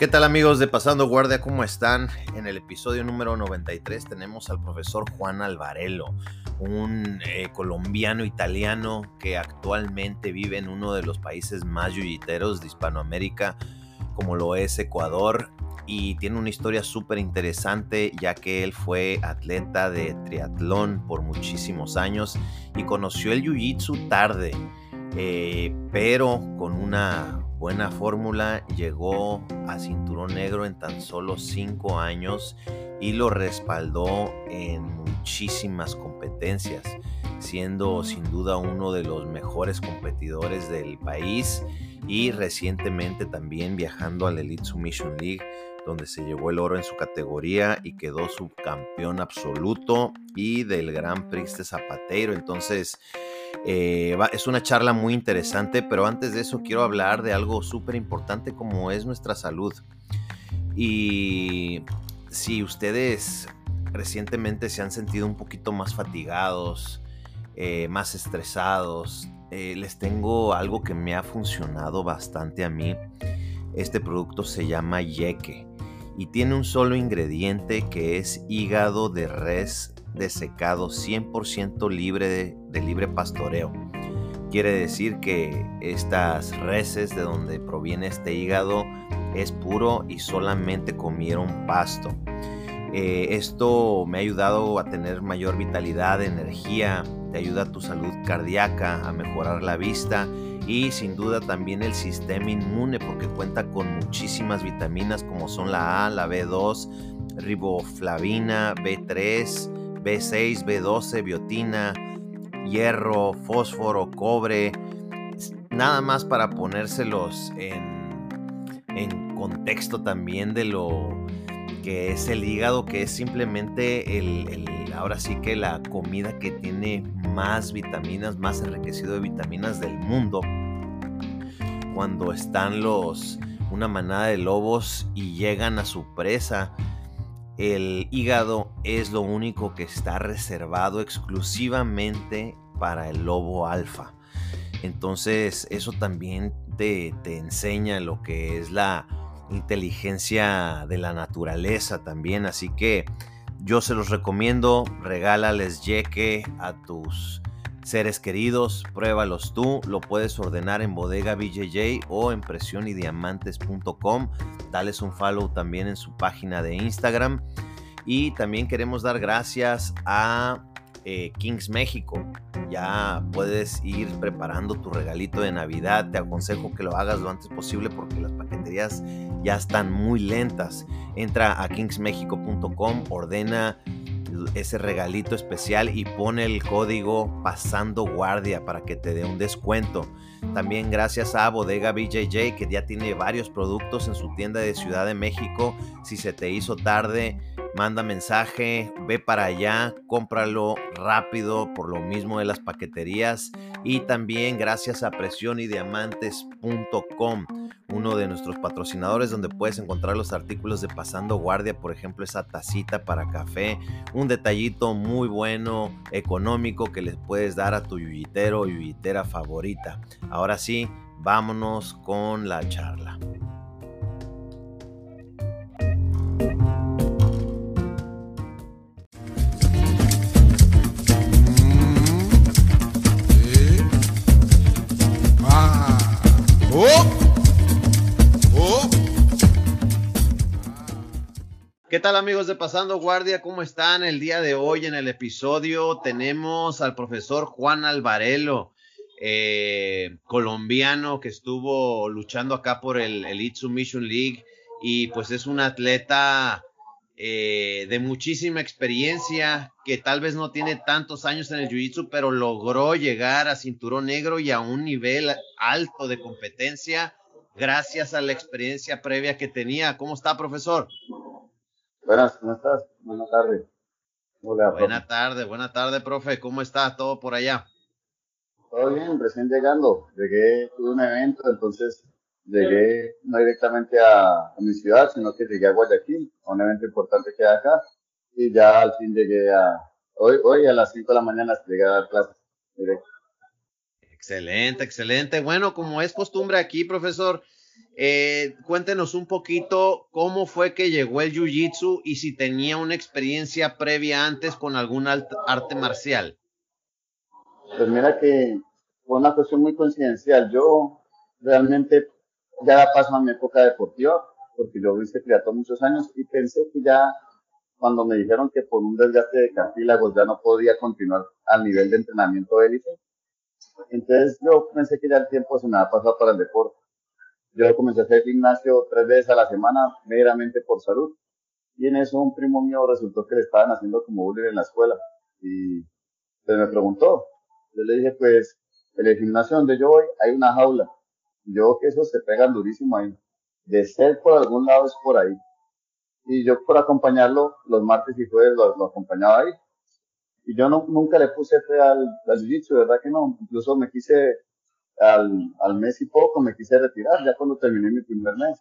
¿Qué tal amigos de Pasando Guardia? ¿Cómo están? En el episodio número 93 tenemos al profesor Juan Alvarelo, un eh, colombiano italiano que actualmente vive en uno de los países más yuyiteros de Hispanoamérica, como lo es Ecuador, y tiene una historia súper interesante ya que él fue atleta de triatlón por muchísimos años y conoció el jiu-jitsu tarde, eh, pero con una buena fórmula, llegó a cinturón negro en tan solo cinco años y lo respaldó en muchísimas competencias, siendo sin duda uno de los mejores competidores del país y recientemente también viajando a la Elite Submission League donde se llevó el oro en su categoría y quedó subcampeón absoluto y del Gran Prix de Zapateiro. Entonces, eh, es una charla muy interesante, pero antes de eso quiero hablar de algo súper importante como es nuestra salud. Y si ustedes recientemente se han sentido un poquito más fatigados, eh, más estresados, eh, les tengo algo que me ha funcionado bastante a mí. Este producto se llama Yeke y tiene un solo ingrediente que es hígado de res desecado 100% libre de, libre pastoreo. Quiere decir que estas reses de donde proviene este hígado es puro y solamente comieron pasto. Eh, esto me ha ayudado a tener mayor vitalidad, energía, te ayuda a tu salud cardíaca, a mejorar la vista y sin duda también el sistema inmune porque cuenta con muchísimas vitaminas como son la A, la B2, riboflavina, B3, B6, B12, biotina, hierro, fósforo, cobre, nada más para ponérselos en, en contexto también de lo que es el hígado, que es simplemente el, ahora sí que la comida que tiene más vitaminas, más enriquecido de vitaminas del mundo. Cuando están los una manada de lobos y llegan a su presa, el hígado es lo único que está reservado exclusivamente para el lobo alfa. Entonces eso también te, te, enseña lo que es la inteligencia de la naturaleza también. Así que yo se los recomiendo, regálales yeque a tus seres queridos, pruébalos tú, lo puedes ordenar en bodega BJJ o en presionydiamantes.com, dales un follow también en su página de Instagram y también queremos dar gracias a eh, Kings México. Ya puedes ir preparando tu regalito de Navidad. Te aconsejo que lo hagas lo antes posible porque las paqueterías ya están muy lentas. Entra a kingsmexico.com, ordena ese regalito especial y pone el código pasando guardia para que te dé un descuento. También gracias a Bodega BJJ que ya tiene varios productos en su tienda de Ciudad de México. Si se te hizo tarde, manda mensaje, ve para allá, cómpralo rápido por lo mismo de las paqueterías y también gracias a presionydiamantes.com, uno de nuestros patrocinadores donde puedes encontrar los artículos de Pasando Guardia, por ejemplo, esa tacita para café, un detallito muy bueno, económico que les puedes dar a tu yuyitero o yuyitera favorita. Ahora sí, vámonos con la charla. ¿Qué tal amigos de Pasando Guardia? ¿Cómo están? El día de hoy en el episodio tenemos al profesor Juan Alvarelo, eh, colombiano que estuvo luchando acá por el Elite Submission League y pues es un atleta eh, de muchísima experiencia que tal vez no tiene tantos años en el Jiu-Jitsu, pero logró llegar a cinturón negro y a un nivel alto de competencia gracias a la experiencia previa que tenía. ¿Cómo está, profesor? Buenas, ¿cómo estás? Buenas tardes. Hola, buena tarde, buena tarde, profe. ¿Cómo está todo por allá? Todo bien, recién llegando. Llegué, tuve un evento, entonces llegué no directamente a, mi ciudad, sino que llegué a Guayaquil, a un evento importante que hay acá. Y ya al fin llegué a, hoy, hoy a las 5 de la mañana llegué a dar clases Excelente, excelente. Bueno, como es costumbre aquí, profesor, Eh, cuéntenos un poquito cómo fue que llegó el Jiu-Jitsu y si tenía una experiencia previa antes con algún arte marcial. Pues mira que fue una cuestión muy coincidencial. Yo realmente ya pasó a mi época deportiva, porque yo hice triatlón muchos años y pensé que ya cuando me dijeron que por un desgaste de cartílagos ya no podía continuar al nivel de entrenamiento élite, entonces yo pensé que ya el tiempo se me había pasado para el deporte. Yo comencé a hacer gimnasio tres veces a la semana, meramente por salud. Y en eso un primo mío resultó que le estaban haciendo como bullying en la escuela. Y se me preguntó. Yo le dije, pues, en el gimnasio donde yo voy hay una jaula. Yo que esos se pegan durísimo ahí. De ser por algún lado es por ahí. Y yo por acompañarlo, los martes y jueves lo, acompañaba ahí. Y yo nunca le puse fe al, al ¿verdad que no? Incluso me quise, al, al mes y poco, me quise retirar ya cuando terminé mi primer mes.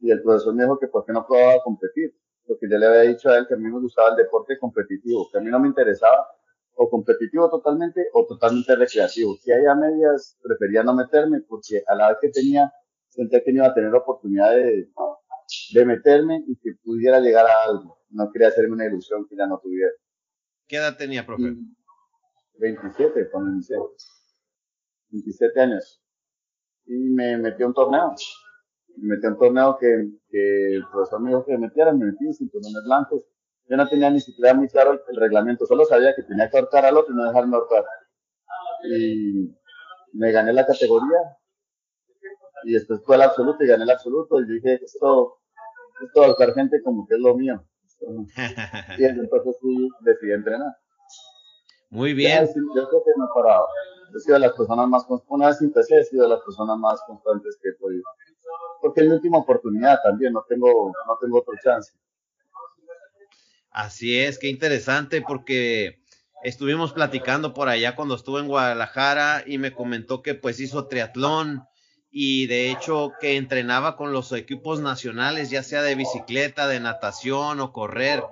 Y el profesor me dijo que por qué no probaba competir. Porque yo le había dicho a él que a mí me gustaba el deporte competitivo, que a mí no me interesaba o competitivo totalmente o totalmente recreativo. Si hay a medias, prefería no meterme porque a la vez que tenía, sentía que no iba a tener oportunidad de, de meterme y que pudiera llegar a algo. No quería hacerme una ilusión que ya no tuviera. ¿Qué edad tenía, profe? 27 cuando inicié. 27 años. Y me metí a un torneo. Me metí a un torneo que, que el profesor me dijo que me metiera, me metí cinturones blancos. Yo no tenía ni siquiera muy claro el, reglamento, solo sabía que tenía que ahorcar al otro y no dejarme ahorcar. Y me gané la categoría y después fue el absoluto y gané el absoluto y dije, esto, esto ahorcar gente como que es lo mío. y entonces sí decidí entrenar. Muy bien. yo creo que me he parado. He sido de las personas más, una vez empecé, he sido de las personas más constantes que he podido. Porque es mi última oportunidad también, no tengo, no tengo otro chance. Así es, qué interesante porque estuvimos platicando por allá cuando estuve en Guadalajara y me comentó que pues hizo triatlón y de hecho que entrenaba con los equipos nacionales, ya sea de bicicleta, de natación o correr.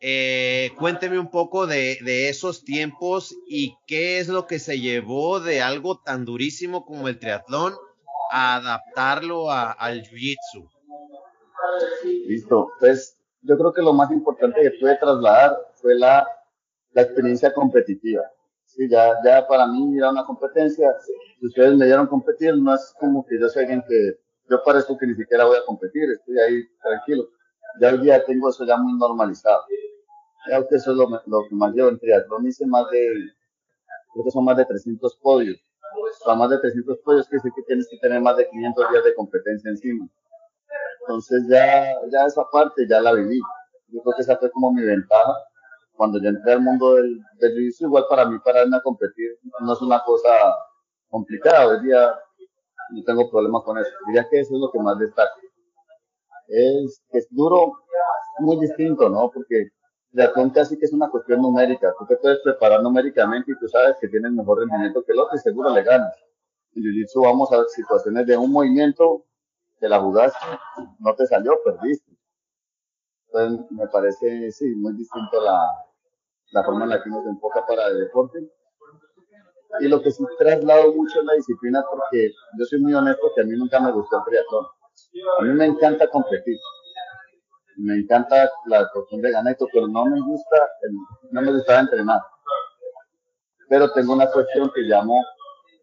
Eh, cuénteme un poco de, esos tiempos y qué es lo que se llevó de algo tan durísimo como el triatlón a adaptarlo al jiu-jitsu. Listo, pues yo creo que lo más importante que pude trasladar fue la, la experiencia competitiva. Sí, ya, ya para mí era una competencia. Si ustedes me dieron competir, no es como que yo soy alguien que yo parezco que ni siquiera voy a competir, estoy ahí tranquilo. Ya hoy día tengo eso ya muy normalizado. Creo que eso es lo, lo que más llevo en triatlón. Hice más de, creo que son más de 300 podios. Para más de 300 podios quiere decir que tienes que tener más de 500 días de competencia encima. Entonces ya, ya esa parte ya la viví. Yo creo que esa fue como mi ventaja. Cuando yo entré al mundo del, del jiu igual para mí pararme a competir no es una cosa complicada. Hoy día no tengo problema con eso. Diría que eso es lo que más destaca. Es es duro, muy distinto, ¿no? Porque triatlón casi que es una cuestión numérica. Tú te puedes preparar numéricamente y tú sabes que tienes mejor rendimiento que el otro y seguro le ganas. En Jiu-Jitsu vamos a situaciones de un movimiento te la jugaste, no te salió, perdiste. Entonces, me parece, sí, muy distinto la, la forma en la que uno se enfoca para el deporte. Y lo que sí traslado mucho es la disciplina porque yo soy muy honesto que a mí nunca me gustó el triatlón. A mí me encanta competir. Me encanta la cuestión de ganar pero no me gusta, no me gustaba entrenar. Pero tengo una cuestión que llamo,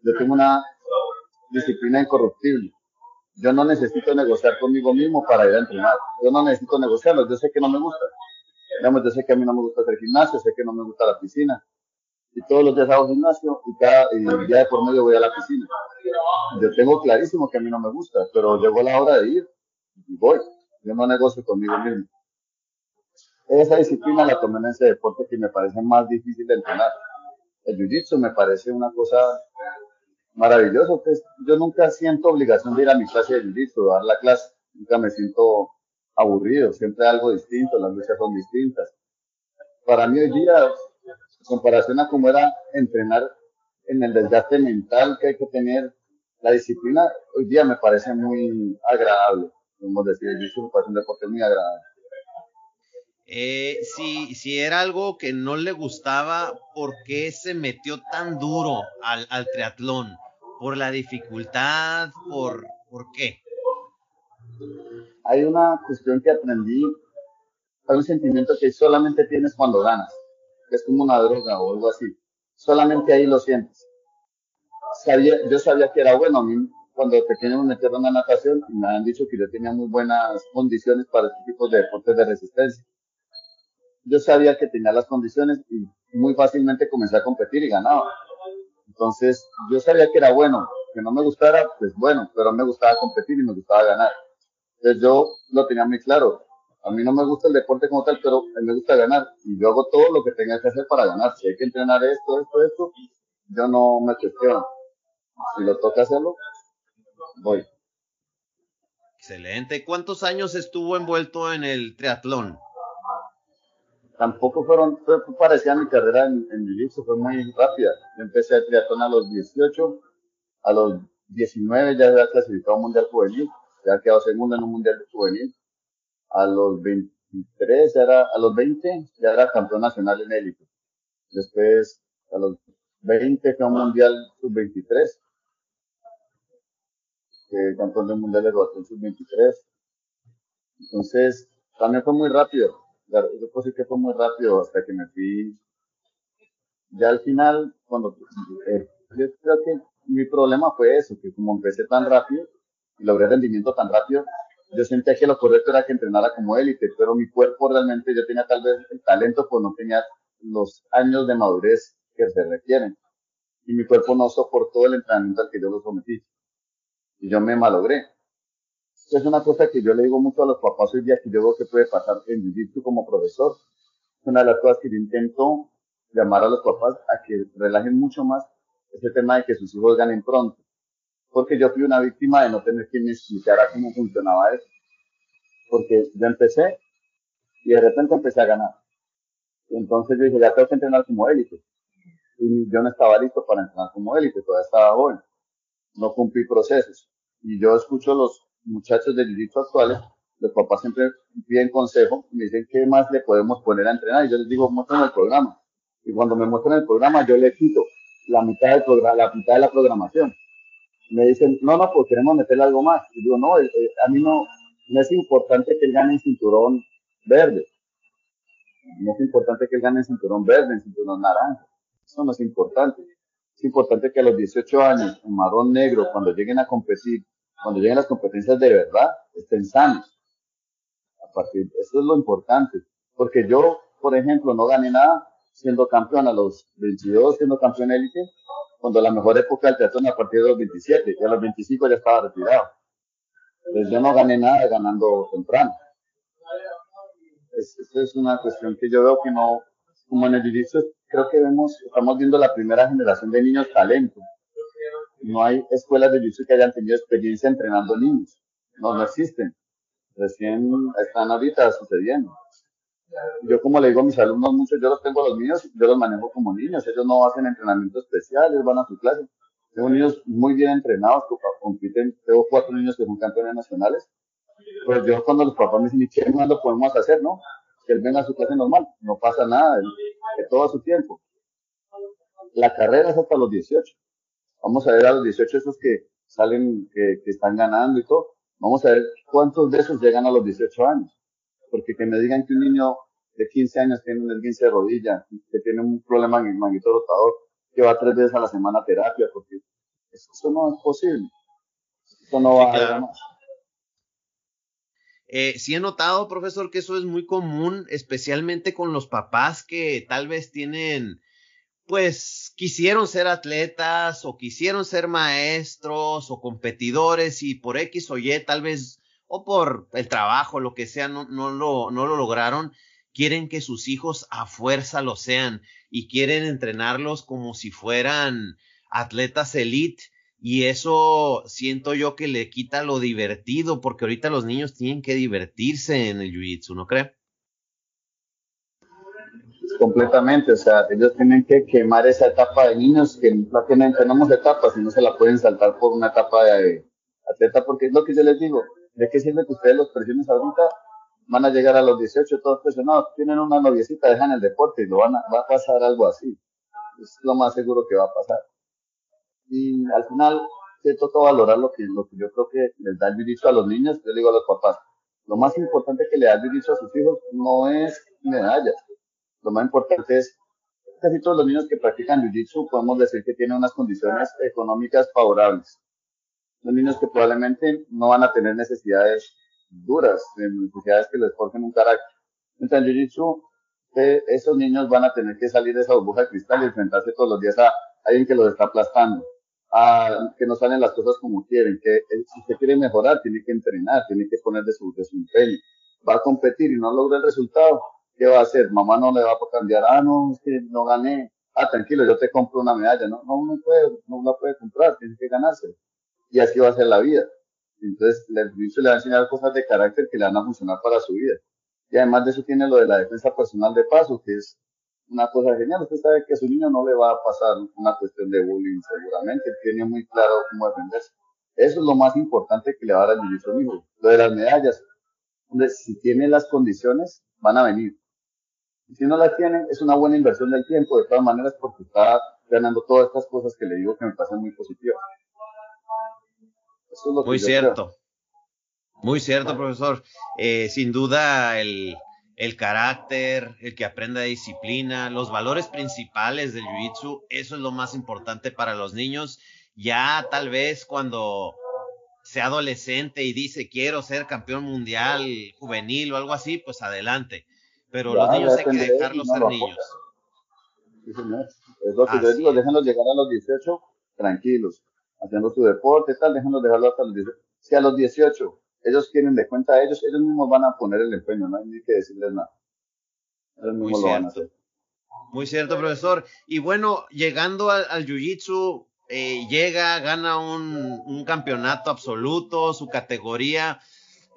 yo tengo una disciplina incorruptible yo no necesito negociar conmigo mismo para ir a entrenar. Yo no necesito negociarlo. Yo sé que no me gusta. Digamos, yo sé que a mí no me gusta hacer gimnasio, sé que no me gusta la piscina. Y todos los días hago gimnasio y cada y día de por medio voy a la piscina. Yo tengo clarísimo que a mí no me gusta, pero llegó la hora de ir y voy. Yo no negocio conmigo mismo. Esa disciplina la tomé en ese deporte que me parece más difícil de entrenar. El jiu-jitsu me parece una cosa maravilloso. Pues yo nunca siento obligación de ir a mi clase de jiu dar la clase. Nunca me siento aburrido, siempre algo distinto, las luchas son distintas. Para mí hoy día, en comparación a cómo era entrenar en el desgaste mental que hay que tener, la disciplina hoy día me parece muy agradable. Podemos decir, el jiu me parece un deporte muy agradable. Eh, si, si era algo que no le gustaba, ¿por qué se metió tan duro al, triatlón? ¿Por la dificultad? ¿Por, ¿Por qué? Hay una cuestión que aprendí, hay un sentimiento que solamente tienes cuando ganas, que es como una droga o algo así. Solamente ahí lo sientes. Sabía, yo sabía que era bueno. A mí, cuando pequeño me metieron a natación y me han dicho que yo tenía muy buenas condiciones para este tipo de deportes de resistencia. Yo sabía que tenía las condiciones y muy fácilmente comencé a competir y ganaba. Entonces, yo sabía que era bueno, que no me gustara, pues bueno, pero me gustaba competir y me gustaba ganar. Entonces yo lo tenía muy claro. A mí no me gusta el deporte como tal, pero a me gusta ganar. Y yo hago todo lo que tenga que hacer para ganar. Si hay que entrenar esto, esto, esto, yo no me cuestiono. Si lo toca hacerlo, voy. Excelente. ¿Cuántos años estuvo envuelto en el triatlón? Tampoco fueron, fue, parecía mi carrera en, en jiu fue muy rápida. Yo empecé el triatlón a los 18, a los 19 ya había clasificado un mundial juvenil, ya había quedado segundo en un mundial juvenil. A los 23, ya era, a los 20 ya era campeón nacional en élite. Después, a los 20 fue un mundial sub-23 campeón del mundial de rotación sub-23. Entonces, también fue muy rápido. Yo puedo decir que fue muy rápido hasta que me fui. Ya al final, cuando eh, yo creo que mi problema fue eso, que como empecé tan rápido y logré rendimiento tan rápido, yo sentía que lo correcto era que entrenara como élite, pero mi cuerpo realmente, yo tenía tal vez el talento, pues no tenía los años de madurez que se requieren. Y mi cuerpo no soportó el entrenamiento al que yo lo sometí y yo me malogré. Es una cosa que yo le digo mucho a los papás hoy día que yo veo que puede pasar en Jiu-Jitsu como profesor. Es una de las cosas que yo intento llamar a los papás a que relajen mucho más ese tema de que sus hijos ganen pronto. Porque yo fui una víctima de no tener quien me explicara cómo funcionaba eso. Porque yo empecé y de repente empecé a ganar. Entonces yo dije, ya tengo que entrenar como élite. Y yo no estaba listo para entrenar como élite, todavía estaba joven no cumplí procesos. Y yo escucho los muchachos del jiu actuales, los papás siempre piden consejo y me dicen qué más le podemos poner a entrenar. Y yo les digo, muestren el programa. Y cuando me muestran el programa, yo le quito la mitad del programa, la mitad de la programación. Me dicen, no, no, pues queremos meterle algo más. Y digo, no, eh, eh, a mí no, no es importante que él gane el cinturón verde. No es importante que él gane cinturón verde, el cinturón naranja. Eso no es importante es importante que a los 18 años, en marrón negro, cuando lleguen a competir, cuando lleguen las competencias de verdad, estén sanos. A partir, eso es lo importante. Porque yo, por ejemplo, no gané nada siendo campeón a los 22, siendo campeón élite, cuando la mejor época del teatro a partir de los 27, y a los 25 ya estaba retirado. Entonces yo no gané nada ganando temprano. Eso es una cuestión que yo veo que no, como en el inicio creo que vemos, estamos viendo la primera generación de niños talento. No hay escuelas de jiu que hayan tenido experiencia entrenando niños. No, no existen. Recién están ahorita sucediendo. Yo como le digo a mis alumnos muchos, yo los tengo a los niños, yo los manejo como niños. Ellos no hacen entrenamiento especial, ellos van a su clase. Tengo niños muy bien entrenados, compiten, tengo cuatro niños que son campeones nacionales. Pues yo cuando los papás me dicen, ¿qué más lo podemos hacer? No, que él venga a su clase normal, no pasa nada, de todo su tiempo. La carrera es hasta los 18. Vamos a ver a los 18 esos que salen, que, están ganando y todo. Vamos a ver cuántos de esos llegan a los 18 años. Porque que me digan que un niño de 15 años tiene un esguince de rodilla, que tiene un problema en el manguito rotador, que va tres veces a la semana a terapia, porque eso no es posible. Eso no va a más. Eh, sí he notado, profesor, que eso es muy común, especialmente con los papás que tal vez tienen, pues, quisieron ser atletas o quisieron ser maestros o competidores y por X o Y, tal vez, o por el trabajo, lo que sea, no, no, lo, no lo lograron. Quieren que sus hijos a fuerza lo sean y quieren entrenarlos como si fueran atletas elite y eso siento yo que le quita lo divertido, porque ahorita los niños tienen que divertirse en el jiu-jitsu, ¿no cree? Completamente, o sea, ellos tienen que quemar esa etapa de niños que no tienen, tenemos etapas y no se la pueden saltar por una etapa de atleta, porque es lo que yo les digo, ¿de qué sirve que ustedes los presiones ahorita? Van a llegar a los 18 todos presionados, tienen una noviecita, dejan el deporte y lo van a, va a pasar algo así. Es lo más seguro que va a pasar y al final que toca valorar lo que, lo que yo creo que les da el jiu a los niños, yo digo a los papás, lo más importante que le da el jiu a sus hijos no es medallas, lo más importante es casi todos los niños que practican jiu-jitsu podemos decir que tienen unas condiciones económicas favorables. Los niños que probablemente no van a tener necesidades duras, necesidades que les forjen un carácter. Entonces, en jiu-jitsu, eh, esos niños van a tener que salir de esa burbuja de cristal y enfrentarse todos los días a alguien que los está aplastando, a que no salen las cosas como quieren, que eh, si usted quiere mejorar, tiene que entrenar, tiene que poner de su, de su empeño. Va a competir y no logra el resultado, ¿qué va a hacer? Mamá no le va a cambiar, ah, no, es que no gané, ah, tranquilo, yo te compro una medalla, no, no, no puede, no la puede comprar, tiene que ganarse. Y así va a ser la vida. Entonces, el juicio le va a enseñar cosas de carácter que le van a funcionar para su vida. Y además de eso tiene lo de la defensa personal de paso, que es una cosa genial. Usted sabe que a su niño no le va a pasar una cuestión de bullying seguramente. tiene muy claro cómo defenderse. Eso es lo más importante que le va a dar al niño hijo. Lo de las medallas. si tiene las condiciones, van a venir. Y si no las tiene, es una buena inversión del tiempo, de todas maneras, porque está ganando todas estas cosas que le digo que me parecen muy positivas. Eso es lo muy cierto. Muy cierto, profesor. Eh, sin duda, el, el carácter, el que aprenda disciplina, los valores principales del jiu-jitsu, eso es lo más importante para los niños. Ya tal vez cuando sea adolescente y dice quiero ser campeón mundial juvenil o algo así, pues adelante. Pero los niños hay que dejarlos ser niños. Sí, señor. Es lo que yo digo, déjenlos llegar a los 18 tranquilos, haciendo su deporte, tal, déjenlos dejarlo hasta los 18. Si a los 18 ellos quieren de cuenta a ellos, ellos mismos van a poner el empeño, no hay ni que decirles nada. Ellos mismos Muy lo cierto. van a hacer. Muy cierto, profesor. Y bueno, llegando al, Jiu-Jitsu, eh, llega, gana un, un, campeonato absoluto, su categoría.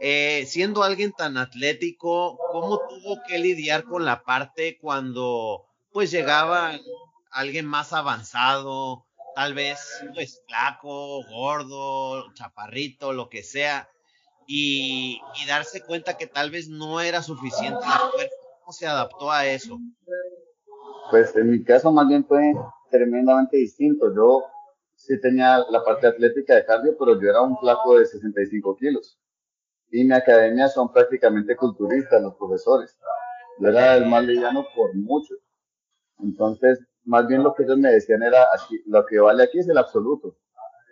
Eh, siendo alguien tan atlético, ¿cómo tuvo que lidiar con la parte cuando pues llegaba alguien más avanzado, tal vez pues flaco, gordo, chaparrito, lo que sea? y, darse cuenta que tal vez no era suficiente la fuerza. ¿Cómo se adaptó a eso? Pues en mi caso más bien fue tremendamente distinto. Yo sí tenía la parte atlética de cardio, pero yo era un flaco de 65 kilos. Y mi academia son prácticamente culturistas, los profesores. Yo era el más liviano por mucho. Entonces, más bien lo que ellos me decían era, aquí, lo que vale aquí es el absoluto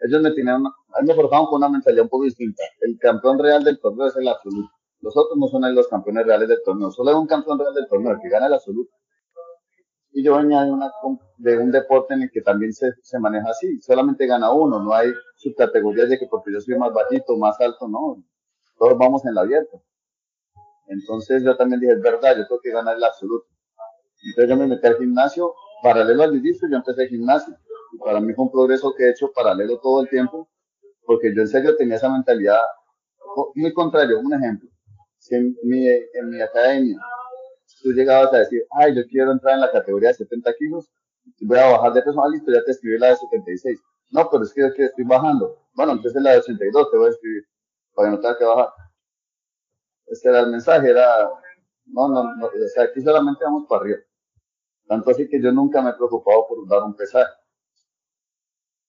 ellos me tenían, me forjaban con una mentalidad un poco distinta. El campeón real del torneo es el absoluto. Los otros no son los campeones reales del torneo. Solo hay un campeón real del torneo, el que gana el absoluto. Y yo venía de, una, de un deporte en el que también se, se maneja así. Solamente gana uno. No hay subcategorías de que porque yo soy más bajito, más alto, no. Todos vamos en la abierta. Entonces yo también dije, es verdad, yo tengo que ganar el absoluto. Entonces yo me metí al gimnasio, paralelo al jiu yo empecé el gimnasio para mí fue un progreso que he hecho paralelo todo el tiempo, porque yo en serio tenía esa mentalidad muy contrario. Un ejemplo, si en mi, en mi academia tú llegabas a decir, ay, yo quiero entrar en la categoría de 70 kilos, voy a bajar de peso, ah, listo, ya te escribí la de 76. No, pero es que yo estoy bajando. Bueno, entonces la de 82 te voy a escribir, para que no tenga que bajar. Ese era el mensaje, era, no, no, no, o sea, aquí solamente vamos para arriba. Tanto así que yo nunca me he preocupado por dar un pesaje.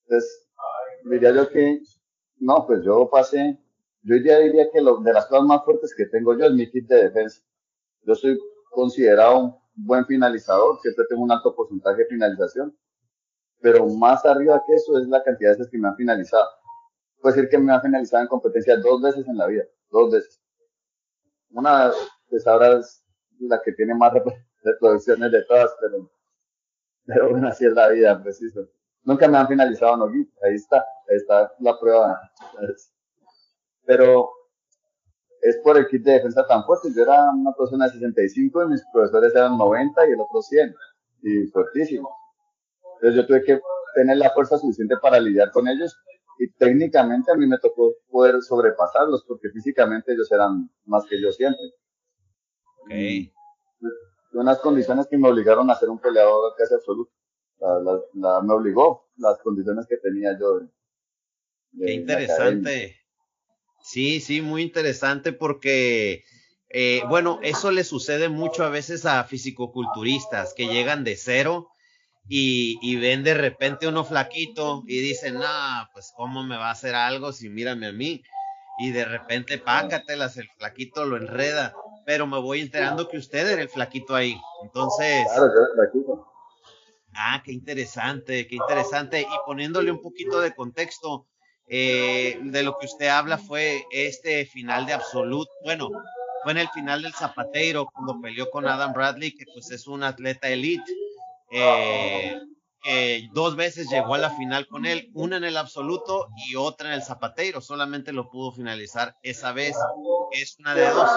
Entonces, diría yo que, no, pues yo pasé, yo ya diría que lo, de las cosas más fuertes que tengo yo es mi kit de defensa. Yo soy considerado un buen finalizador, siempre tengo un alto porcentaje de finalización, pero más arriba que eso es la cantidad de veces que me han finalizado. Puedo decir que me han finalizado en competencia dos veces en la vida, dos veces. Una, pues ahora es la que tiene más reproducciones de todas, pero, pero bueno, así es la vida, preciso. Nunca me han finalizado no ahí está, ahí está la prueba. Pero es por el kit de defensa tan fuerte. Yo era una persona de 65 y mis profesores eran 90 y el otro 100. Y fuertísimo. Entonces yo tuve que tener la fuerza suficiente para lidiar con ellos y técnicamente a mí me tocó poder sobrepasarlos porque físicamente ellos eran más que yo siempre. Okay. unas condiciones que me obligaron a ser un peleador casi absoluto la, me obligó las condiciones que tenía yo. Qué interesante. Sí, sí, muy interesante porque, eh, bueno, eso le sucede mucho a veces a fisicoculturistas que llegan de cero y, ven de repente uno flaquito y dicen, no, pues cómo me va a hacer algo si mírame a mí. Y de repente, pácatelas, el flaquito lo enreda. Pero me voy enterando que usted era el flaquito ahí. Entonces. Claro, yo era el flaquito. Ah, qué interesante, qué interesante. Y poniéndole un poquito de contexto, eh, de lo que usted habla fue este final de absoluto, bueno, fue en el final del Zapateiro, cuando peleó con Adam Bradley, que pues es un atleta elite, eh, dos veces llegó a la final con él, una en el absoluto y otra en el Zapateiro, solamente lo pudo finalizar esa vez, es una de dos.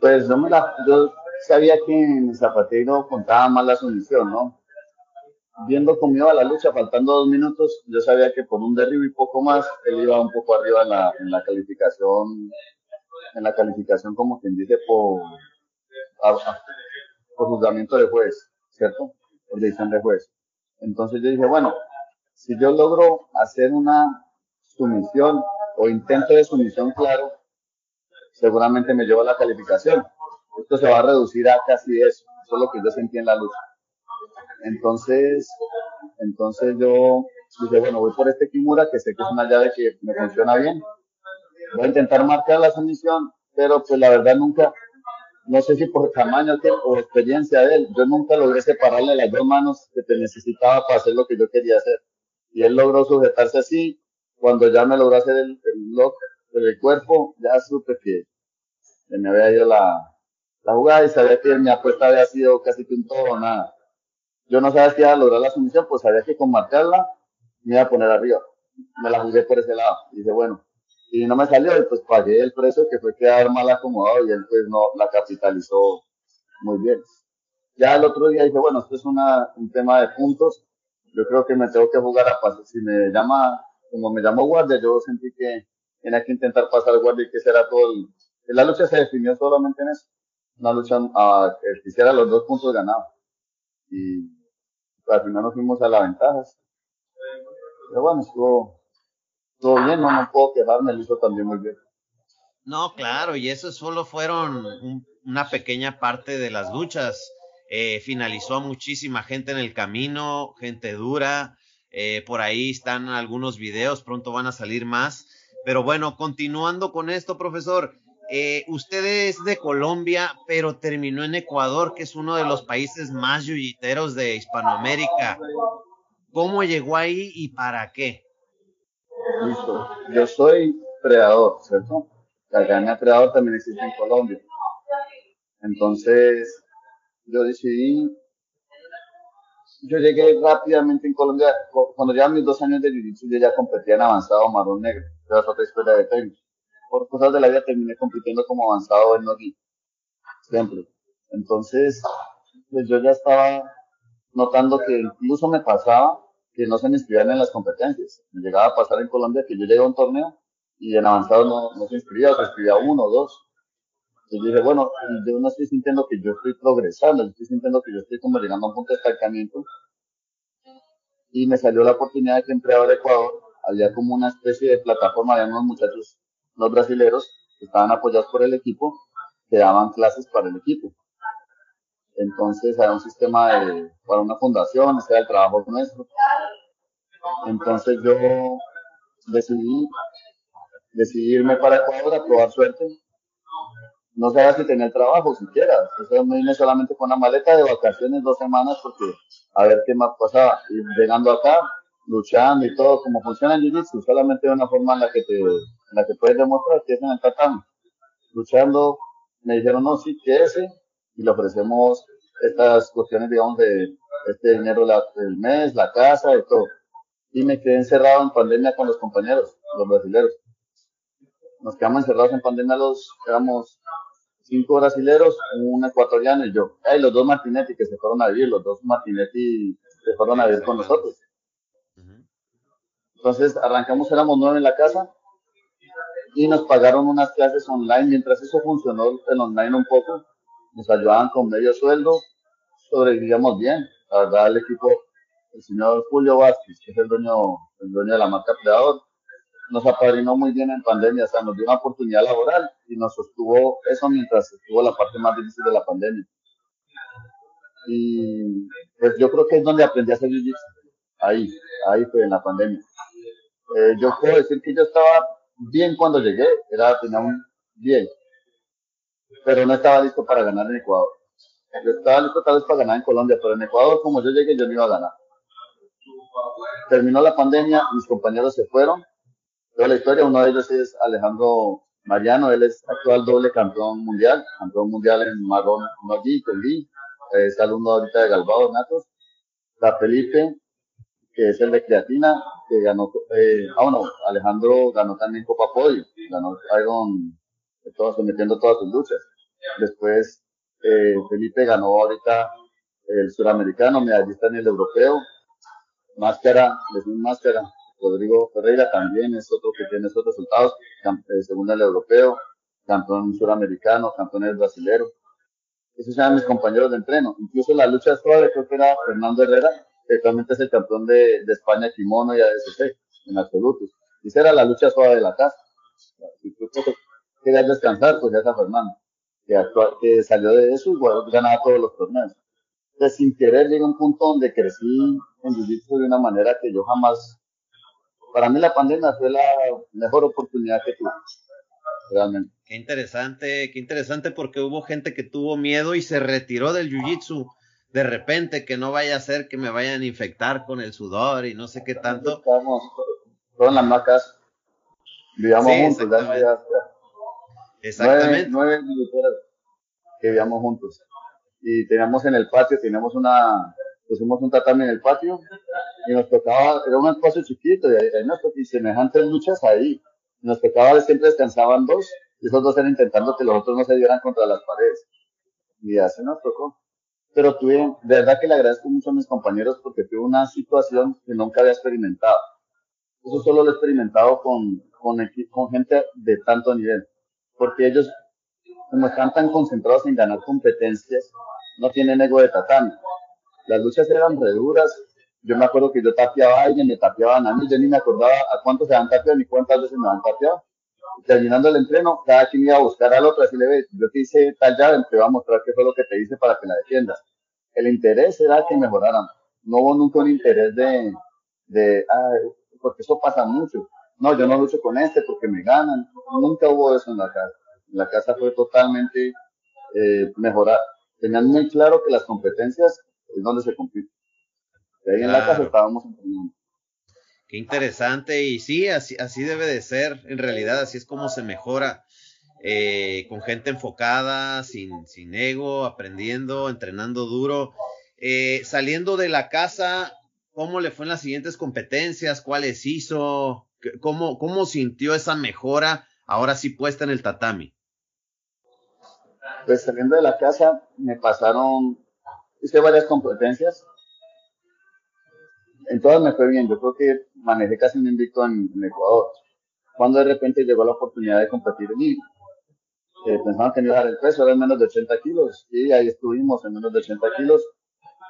Pues no me la, yo sabía que en el Zapateiro contaba más la sumisión, ¿no? Viendo cómo iba la lucha, faltando dos minutos, yo sabía que por un derribo y poco más, él iba un poco arriba en la, en la calificación, en la calificación como quien dice por, por juzgamiento de juez, ¿cierto? Por decisión de juez. Entonces yo dije, bueno, si yo logro hacer una sumisión o intento de sumisión claro, seguramente me llevo a la calificación. Esto se va a reducir a casi eso. Eso es lo que yo sentí en la lucha. Entonces, entonces yo dije, bueno, voy por este Kimura, que sé que es una llave que me funciona bien. Voy a intentar marcar la sumisión, pero pues la verdad nunca, no sé si por tamaño o experiencia de él, yo nunca logré separarle las dos manos que te necesitaba para hacer lo que yo quería hacer. Y él logró sujetarse así. Cuando ya me logró hacer el, lock del cuerpo, ya supe que me había ido la, la jugada y sabía que mi apuesta había sido casi que un todo o nada. Yo no sabía si iba a lograr la sumisión, pues sabía que con marcarla me iba a poner arriba. Me la jugué por ese lado. Y dije, bueno, y no me salió, y pues pagué el precio que fue quedar mal acomodado y él pues no la capitalizó muy bien. Ya el otro día dije, bueno, esto es una, un tema de puntos, yo creo que me tengo que jugar a paso. Si me llama, como me llamó guardia, yo sentí que tenía que intentar pasar guardia y que será todo el, la lucha se definió solamente en eso. Una lucha a que hiciera los dos puntos ganados. Y al final nos fuimos a las ventajas. Pero bueno, estuvo, todo bien, no, no puedo quejarme, lo hizo también muy bien. No, claro, y eso solo fueron una pequeña parte de las luchas. Eh, finalizó a muchísima gente en el camino, gente dura. Eh, por ahí están algunos videos, pronto van a salir más. Pero bueno, continuando con esto, profesor, eh, usted es de Colombia, pero terminó en Ecuador, que es uno de los países más yuyiteros de Hispanoamérica. ¿Cómo llegó ahí y para qué? Listo. Yo soy predador, ¿cierto? La gana predador también existe en Colombia. Entonces, yo decidí, yo llegué rápidamente en Colombia, cuando llevaba mis dos años de jiu yo ya competía en avanzado marrón negro, era otra historia de técnico. Por cosas de la vida terminé compitiendo como avanzado en Nogi, siempre. Entonces, pues yo ya estaba notando que incluso me pasaba que no se me inscribían en las competencias. Me llegaba a pasar en Colombia que yo llegué a un torneo y en avanzado no, se inscribía, se inscribía uno o dos. Entonces yo dije, bueno, yo no estoy sintiendo que yo estoy progresando, estoy sintiendo que yo estoy como llegando a un punto de estancamiento. Y me salió la oportunidad de que entré ahora a Ecuador. Había como una especie de plataforma, de unos muchachos, unos brasileros, que estaban apoyados por el equipo, que daban clases para el equipo. Entonces era un sistema de, para una fundación, ese era el trabajo nuestro. Entonces yo decidí, decidí irme para Ecuador a probar suerte. No sabía si tenía el trabajo siquiera. Entonces me vine solamente con una maleta de vacaciones dos semanas porque a ver qué más pasaba. Y llegando acá, luchando y todo, como funciona el Jiu-Jitsu, solamente de una forma en la que te, en la que puedes demostrar que es en el tatami. Luchando, me dijeron, no, sí, que ese, y le ofrecemos estas cuestiones, digamos, de este dinero del mes, la casa y todo. Y me quedé encerrado en pandemia con los compañeros, los brasileños. Nos quedamos encerrados en pandemia los, éramos cinco brasileros, un ecuatoriano y yo. Y los dos Martinetti que se fueron a vivir, los dos Martinetti se fueron a vivir con nosotros. Entonces arrancamos, éramos nueve en la casa y nos pagaron unas clases online. Mientras eso funcionó el online un poco, nos ayudaban con medio sueldo, sobrevivíamos bien. La verdad, el equipo, el señor Julio Vázquez, que es el dueño, el dueño de la marca Predador, nos apadrinó muy bien en pandemia, o sea, nos dio una oportunidad laboral y nos sostuvo eso mientras estuvo la parte más difícil de la pandemia. Y pues yo creo que es donde aprendí a hacer jiu-jitsu. Ahí, ahí fue en la pandemia. Eh, yo puedo decir que yo estaba bien cuando llegué, era, tenía un bien, pero no estaba listo para ganar en Ecuador. Yo estaba listo tal vez para ganar en Colombia, pero en Ecuador, como yo llegué, yo no iba a ganar. Terminó la pandemia, mis compañeros se fueron. Toda la historia, uno de ellos es Alejandro Mariano, él es actual doble campeón mundial, campeón mundial en marrón no con gi, es alumno ahorita de Galvado Natos. La Felipe, que es el de creatina, que ganó, eh, ah bueno, Alejandro ganó también Copa Podio, ganó Iron, todo, sometiendo todas sus luchas. Después, eh, Felipe ganó ahorita el suramericano, medallista en el europeo, máscara, un máscara. Rodrigo Ferreira también es otro que tiene esos resultados, eh, según el europeo, campeón suramericano, campeón del brasilero. Esos eran mis compañeros de entreno. Incluso la lucha suave creo que era Fernando Herrera, actualmente es el campeón de, de España kimono y ADCC en absolutos. Y esa era la lucha suave de la casa. Querías descansar, pues ya está Fernando, que, que salió de eso y bueno, ganaba todos los torneos. Entonces, sin querer, llegué a un punto donde crecí en jiu de una manera que yo jamás. Para mí, la pandemia fue la mejor oportunidad que tuve. Realmente. Qué interesante, qué interesante porque hubo gente que tuvo miedo y se retiró del jiu-jitsu de repente que no vaya a ser que me vayan a infectar con el sudor y no sé qué tanto. Estamos todas las macas, vivíamos juntos, exactamente. Nueve, nueve que vivíamos juntos. Y teníamos en el patio, teníamos una, pusimos un tatami en el patio y nos tocaba, era un espacio chiquito y, ahí, y semejantes luchas ahí. Nos tocaba, siempre descansaban dos y esos dos eran intentando que los otros no se dieran contra las paredes. Y así nos tocó pero tuve, de verdad que le agradezco mucho a mis compañeros porque tuve una situación que nunca había experimentado. Eso solo lo he experimentado con, con, con gente de tanto nivel, porque ellos, como están tan concentrados en ganar competencias, no tienen ego de tatami. Las luchas eran re duras. Yo me acuerdo que yo tapeaba a alguien, me tapeaban a mí, yo ni me acordaba a cuántos se han tapeado ni cuántas veces me han tapeado. Terminando el entreno, cada quien iba a buscar al otro, así le ve, yo te hice tal llave, te voy a mostrar qué fue lo que te hice para que la defiendas el interés era que mejoraran. No hubo nunca un interés de, de porque eso pasa mucho. No, yo no lucho con este porque me ganan. Nunca hubo eso en la casa. la casa fue totalmente eh, mejorar. Tenían muy claro que las competencias es donde se compite. Y ahí en la casa estábamos entrenando. Qué interesante y sí, así, así debe de ser. En realidad, así es como se mejora. Eh, con gente enfocada, sin, sin ego, aprendiendo, entrenando duro. Eh, saliendo de la casa, ¿cómo le fue en las siguientes competencias? ¿Cuáles hizo? ¿Cómo, cómo sintió esa mejora ahora sí puesta en el tatami? Pues saliendo de la casa me pasaron, hice varias competencias. En todas me fue bien. Yo creo que manejé casi un invicto en, Ecuador. Cuando de repente llegó la oportunidad de competir en Lima eh, pensaban que no iba a dar el peso, eran menos de 80 kilos, y ahí estuvimos en menos de 80 kilos,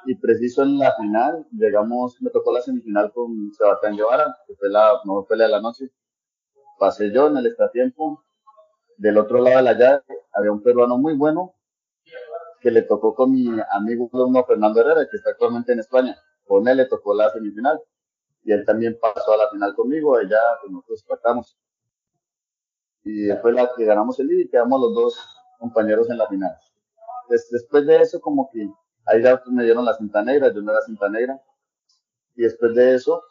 y preciso en la final, llegamos, me tocó la semifinal con Sebastián Guevara, que fue la mejor pelea de la noche, pasé yo en el extratiempo, del otro lado de la llave había un peruano muy bueno, que le tocó con mi amigo Fernando Herrera, que está actualmente en España, con él le tocó la semifinal, y él también pasó a la final conmigo, allá pues nosotros tratamos y después la que ganamos el y quedamos los dos compañeros en la final. después de eso, como que ahí ya me dieron la cinta negra, yo no era cinta negra. Y después de eso,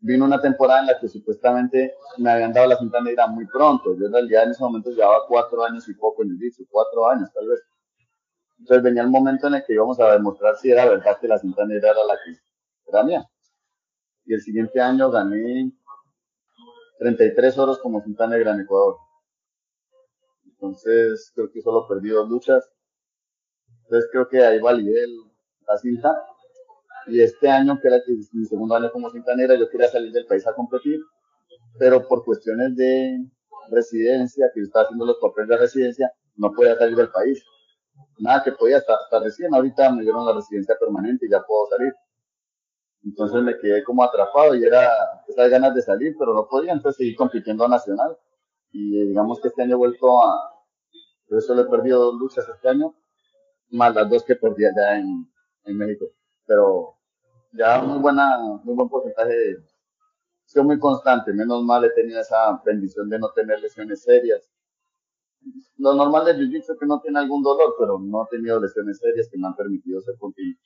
vino una temporada en la que supuestamente me habían dado la cinta negra muy pronto. Yo en realidad en ese momento llevaba cuatro años y poco en el jiu cuatro años tal vez. Entonces venía el momento en el que íbamos a demostrar si era verdad que la cinta negra era la que era mía. Y el siguiente año gané 33 oros como cinta negra en Ecuador. Entonces, creo que solo perdí dos luchas. Entonces, creo que ahí validé la cinta. Y este año, que era mi segundo año como cinta negra, yo quería salir del país a competir, pero por cuestiones de residencia, que yo estaba haciendo los papeles de residencia, no podía salir del país. Nada que podía, hasta, hasta recién ahorita me dieron la residencia permanente y ya puedo salir. Entonces me quedé como atrapado y era esas ganas de salir, pero no podía, entonces seguí compitiendo a nacional. Y digamos que este año he vuelto a, yo solo he perdido dos luchas este año, más las dos que perdí allá en, en México. Pero ya muy buena, muy buen porcentaje de, sido muy constante, menos mal he tenido esa bendición de no tener lesiones serias. Lo normal del jiu-jitsu es que no tiene algún dolor, pero no he tenido lesiones serias que me han permitido ser continuo.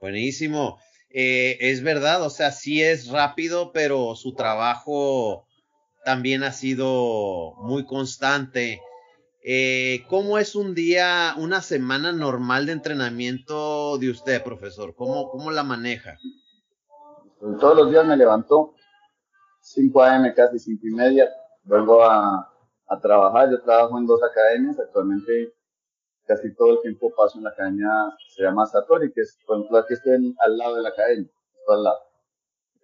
Buenísimo. Eh, es verdad, o sea, sí es rápido, pero su trabajo también ha sido muy constante. Eh, ¿Cómo es un día, una semana normal de entrenamiento de usted, profesor? ¿Cómo, cómo la maneja? Pues todos los días me levanto 5 a.m., casi 5 y media. Vengo a, a trabajar. Yo trabajo en dos academias. Actualmente casi todo el tiempo paso en la academia, se llama Satori, que es, por ejemplo, aquí estoy al lado de la academia, está al lado.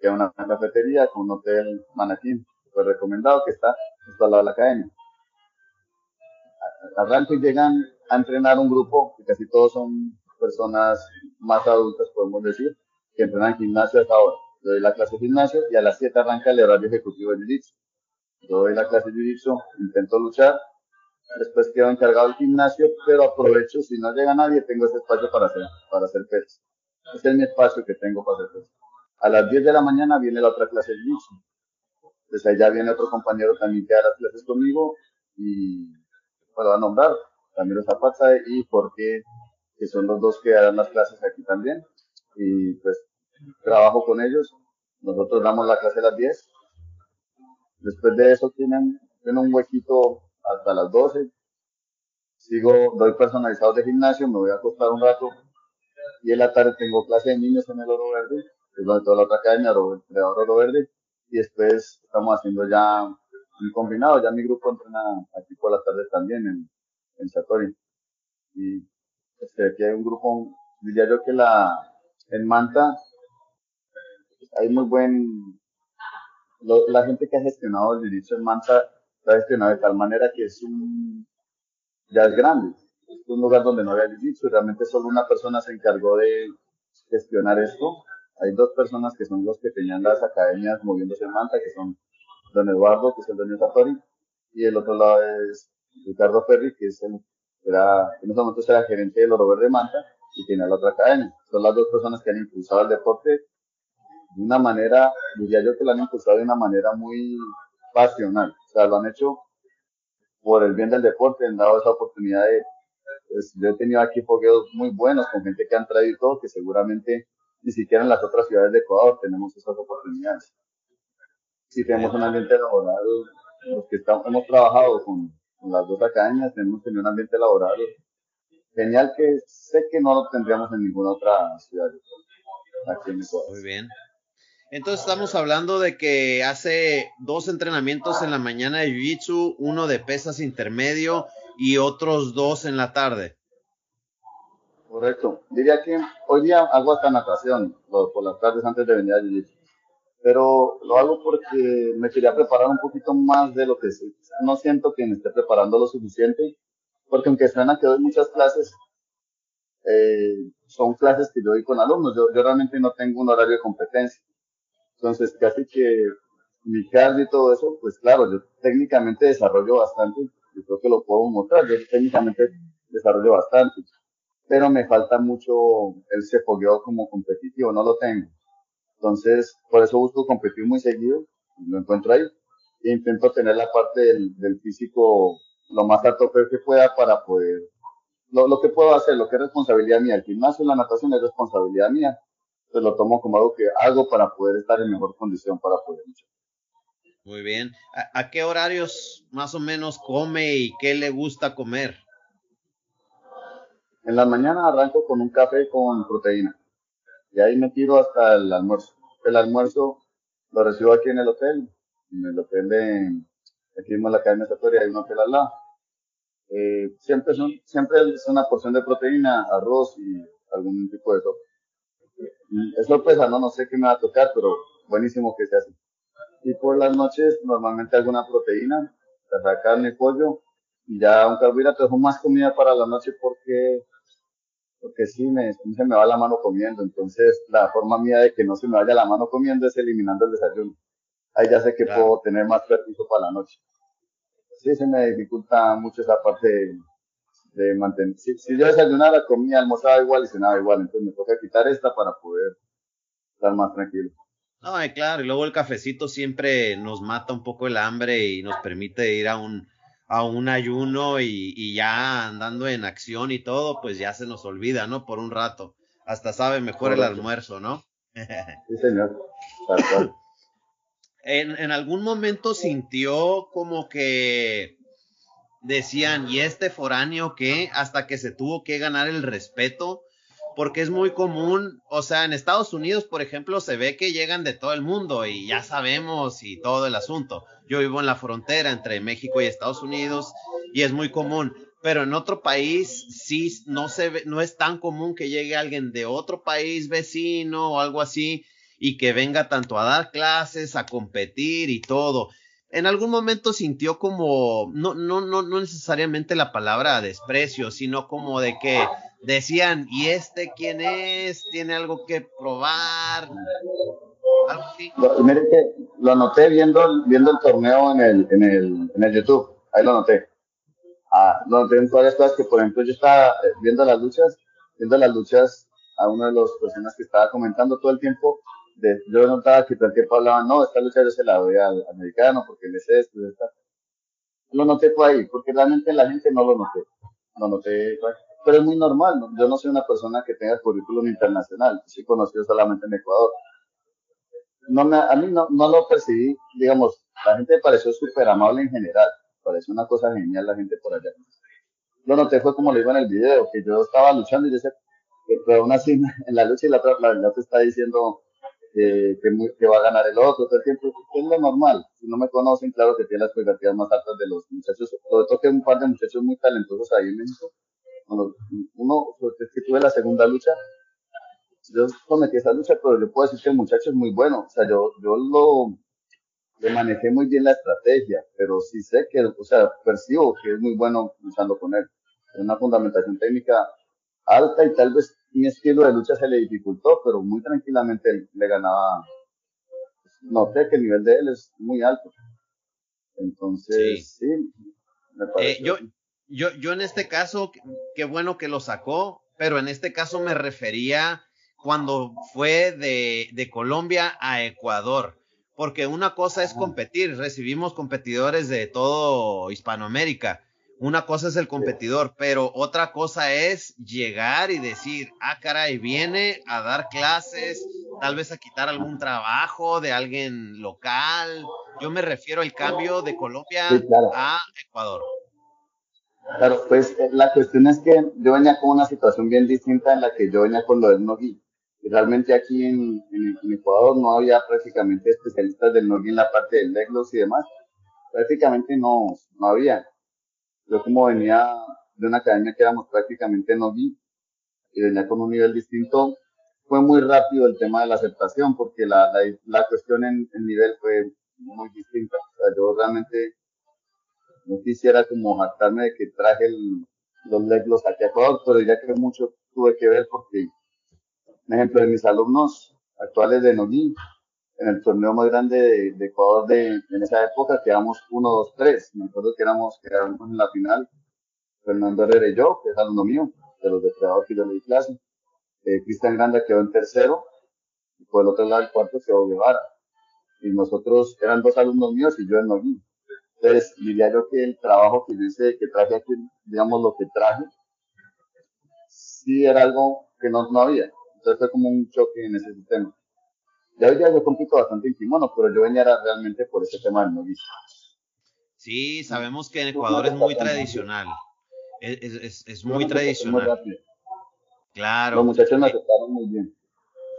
Que una cafetería con un hotel Manaquín, fue recomendado que está, está al lado de la academia. Arranco y llegan a entrenar un grupo, que casi todos son personas más adultas, podemos decir, que entrenan gimnasio hasta ahora. Yo doy la clase de gimnasio y a las 7 arranca el horario ejecutivo de Jiu-Jitsu. Yo doy la clase de Jiu-Jitsu, intento luchar, después quedo encargado del gimnasio, pero aprovecho, si no llega nadie, tengo ese espacio para hacer, para hacer pesas. Ese es mi espacio que tengo para hacer pesas. A las 10 de la mañana viene la otra clase de Jiu-Jitsu. Entonces ahí viene otro compañero también que da las clases conmigo y bueno, a nombrar Ramiro Zapata y porque que son los dos que dan las clases aquí también. Y pues trabajo con ellos. Nosotros damos la clase a las 10. Después de eso tienen, tienen un huequito hasta las 12. Sigo, doy personalizados de gimnasio, me voy a acostar un rato. Y en la tarde tengo clase de niños en el Oro Verde, que es donde toda la otra academia, el Oro Verde. Y después estamos haciendo ya un combinado, ya mi grupo entrena aquí por las tardes también en, en Satori. Y este, aquí hay un grupo, diría yo que la, en Manta hay muy buen, la gente que ha gestionado el inicio en Manta está gestionado de tal manera que es un, ya es grande. Es un lugar donde no había jiu realmente solo una persona se encargó de gestionar esto. Hay dos personas que son los que tenían las academias moviéndose en Manta, que son don Eduardo, que es el dueño de Satori, y el otro lado es Ricardo Ferri, que es el, era, en ese momento era gerente del Oro Verde Manta y tenía la otra academia. Son las dos personas que han impulsado el deporte de una manera, diría yo que lo han impulsado de una manera muy pasional. O sea, lo han hecho por el bien del deporte, han dado esa oportunidad de, pues, yo he tenido aquí fogueos muy buenos con gente que han traído todo, que seguramente ni siquiera en las otras ciudades de Ecuador tenemos esas oportunidades. Si tenemos un ambiente laboral, los que estamos, hemos trabajado con, con las dos academias, tenemos tenido un ambiente laboral genial que sé que no lo tendríamos en ninguna otra ciudad. Aquí en Ecuador. Muy bien. Entonces estamos hablando de que hace dos entrenamientos en la mañana de Jiu-Jitsu, uno de pesas intermedio y otros dos en la tarde. Correcto. Diría que hoy día hago hasta natación por las tardes antes de venir a Jiu-Jitsu. Pero lo hago porque me quería preparar un poquito más de lo que no siento que me esté preparando lo suficiente. Porque aunque suena que doy muchas clases, eh, son clases que yo doy con alumnos. Yo, yo realmente no tengo un horario de competencia. Entonces, casi que mi cardio y todo eso, pues claro, yo técnicamente desarrollo bastante, yo creo que lo puedo mostrar, yo técnicamente desarrollo bastante, pero me falta mucho el cefogueo como competitivo, no lo tengo. Entonces, por eso busco competir muy seguido, lo encuentro ahí, e intento tener la parte del, del físico lo más alto que pueda para poder, lo, lo que puedo hacer, lo que es responsabilidad mía, el gimnasio y la natación es responsabilidad mía, pues lo tomo como algo que hago para poder estar en mejor condición para poder luchar. Muy bien. ¿A, qué horarios más o menos come y qué le gusta comer? En la mañana arranco con un café con proteína y ahí me tiro hasta el almuerzo. El almuerzo lo recibo aquí en el hotel, en el hotel de, aquí mismo en la cadena Satoria, hay un hotel al lado. Eh, siempre, son, siempre es una porción de proteína, arroz y algún tipo de sopa. Es sorpresa, ¿no? No sé qué me va a tocar, pero buenísimo que se hace. Y por las noches, normalmente alguna proteína, sea carne, pollo, y ya un carbohidrato, dejo más comida para la noche porque, porque sí, me, se me va la mano comiendo. Entonces, la forma mía de que no se me vaya la mano comiendo es eliminando el desayuno. Ahí ya sé que puedo tener más permiso para la noche. Sí, se me dificulta mucho esa parte de mantener. Si, yo desayunara, comía, almorzaba igual y cenaba igual. Entonces me toca quitar esta para poder estar más tranquilo. No, claro, y luego el cafecito siempre nos mata un poco el hambre y nos permite ir a un, a un ayuno y, y, ya andando en acción y todo, pues ya se nos olvida, ¿no? Por un rato. Hasta sabe mejor el almuerzo, ¿no? sí, señor. En, en algún momento sintió como que decían, ¿y este foráneo qué? Hasta que se tuvo que ganar el respeto, porque es muy común, o sea, en Estados Unidos, por ejemplo, se ve que llegan de todo el mundo y ya sabemos y todo el asunto. Yo vivo en la frontera entre México y Estados Unidos y es muy común, pero en otro país sí no se ve, no es tan común que llegue alguien de otro país vecino o algo así y que venga tanto a dar clases, a competir y todo en algún momento sintió como, no, no, no, no necesariamente la palabra desprecio, sino como de que decían, ¿y este quién es? ¿Tiene algo que probar? Algo así. Lo, que lo noté viendo, viendo el torneo en el, en el, en el YouTube, ahí lo noté. Ah, lo noté en varias cosas que, por ejemplo, yo estaba eh, viendo las luchas, viendo las luchas a una de las personas que estaba comentando todo el tiempo, yo notaba que todo el tiempo hablaban, no, esta lucha yo se la doy al americano porque él es esto, es Lo noté por ahí, porque realmente la gente no lo noté. Lo noté, pero es muy normal. Yo no soy una persona que tenga currículum internacional, soy conocido solamente en Ecuador. No me, a mí no, no lo percibí, digamos, la gente me pareció súper amable en general, pareció una cosa genial la gente por allá. Lo noté fue como lo digo en el video, que yo estaba luchando y yo decía, pero aún así en la lucha y la otra, la, otra está diciendo, que, que, va a ganar el otro todo el tiempo, es lo normal. Si no me conocen, claro que tiene las expectativas más altas de los muchachos, sobre todo que un par de muchachos muy talentosos ahí en México. uno, es que tuve la segunda lucha, yo cometí esa lucha, pero yo puedo decir que el muchacho es muy bueno. O sea, yo, yo lo, le manejé muy bien la estrategia, pero sí sé que, o sea, percibo que es muy bueno luchando con él. Es una fundamentación técnica alta y tal vez mi estilo de lucha se le dificultó, pero muy tranquilamente le ganaba. Noté que el nivel de él es muy alto. Entonces, sí, me eh, yo, yo, yo en este caso, qué bueno que lo sacó, pero en este caso me refería cuando fue de, de Colombia a Ecuador, porque una cosa es competir, recibimos competidores de todo Hispanoamérica, una cosa es el competidor, pero otra cosa es llegar y decir, ah, caray, viene a dar clases, tal vez a quitar algún trabajo de alguien local. Yo me refiero al cambio de Colombia a Ecuador. Claro, pues eh, la cuestión es que yo venía con una situación bien distinta en la que yo venía con lo del Nogui. Y realmente aquí en, Ecuador no había prácticamente especialistas del Nogui en la parte del leglos y demás. Prácticamente no, no había yo como venía de una academia que éramos prácticamente no vi y venía con un nivel distinto, fue muy rápido el tema de la aceptación porque la, la, cuestión en el nivel fue muy distinta. O sea, yo realmente no quisiera como jactarme de que traje el, los leglos aquí a Ecuador, pero ya que mucho tuve que ver porque, por ejemplo, de mis alumnos actuales de Nogui, en el torneo más grande de, Ecuador de, en esa época quedamos 1, 2, 3. Me acuerdo que éramos, quedamos en la final. Fernando Herrera y yo, que es alumno mío, de los depredadores que yo le di clase. Eh, Cristian Granda quedó en tercero. Y por el otro lado, el cuarto quedó Guevara. Y nosotros eran dos alumnos míos y yo en Noguín. Entonces, diría yo que el trabajo que hice, que traje aquí, digamos lo que traje, sí era algo que no, no había. Entonces fue como un choque en ese sistema. Ya hoy día yo compito bastante en kimono, pero yo venía realmente por ese tema del novicio. Sí, sabemos que en Ecuador es muy tradicional. Es, es, es muy tradicional. Claro. Los muchachos me aceptaron muy bien.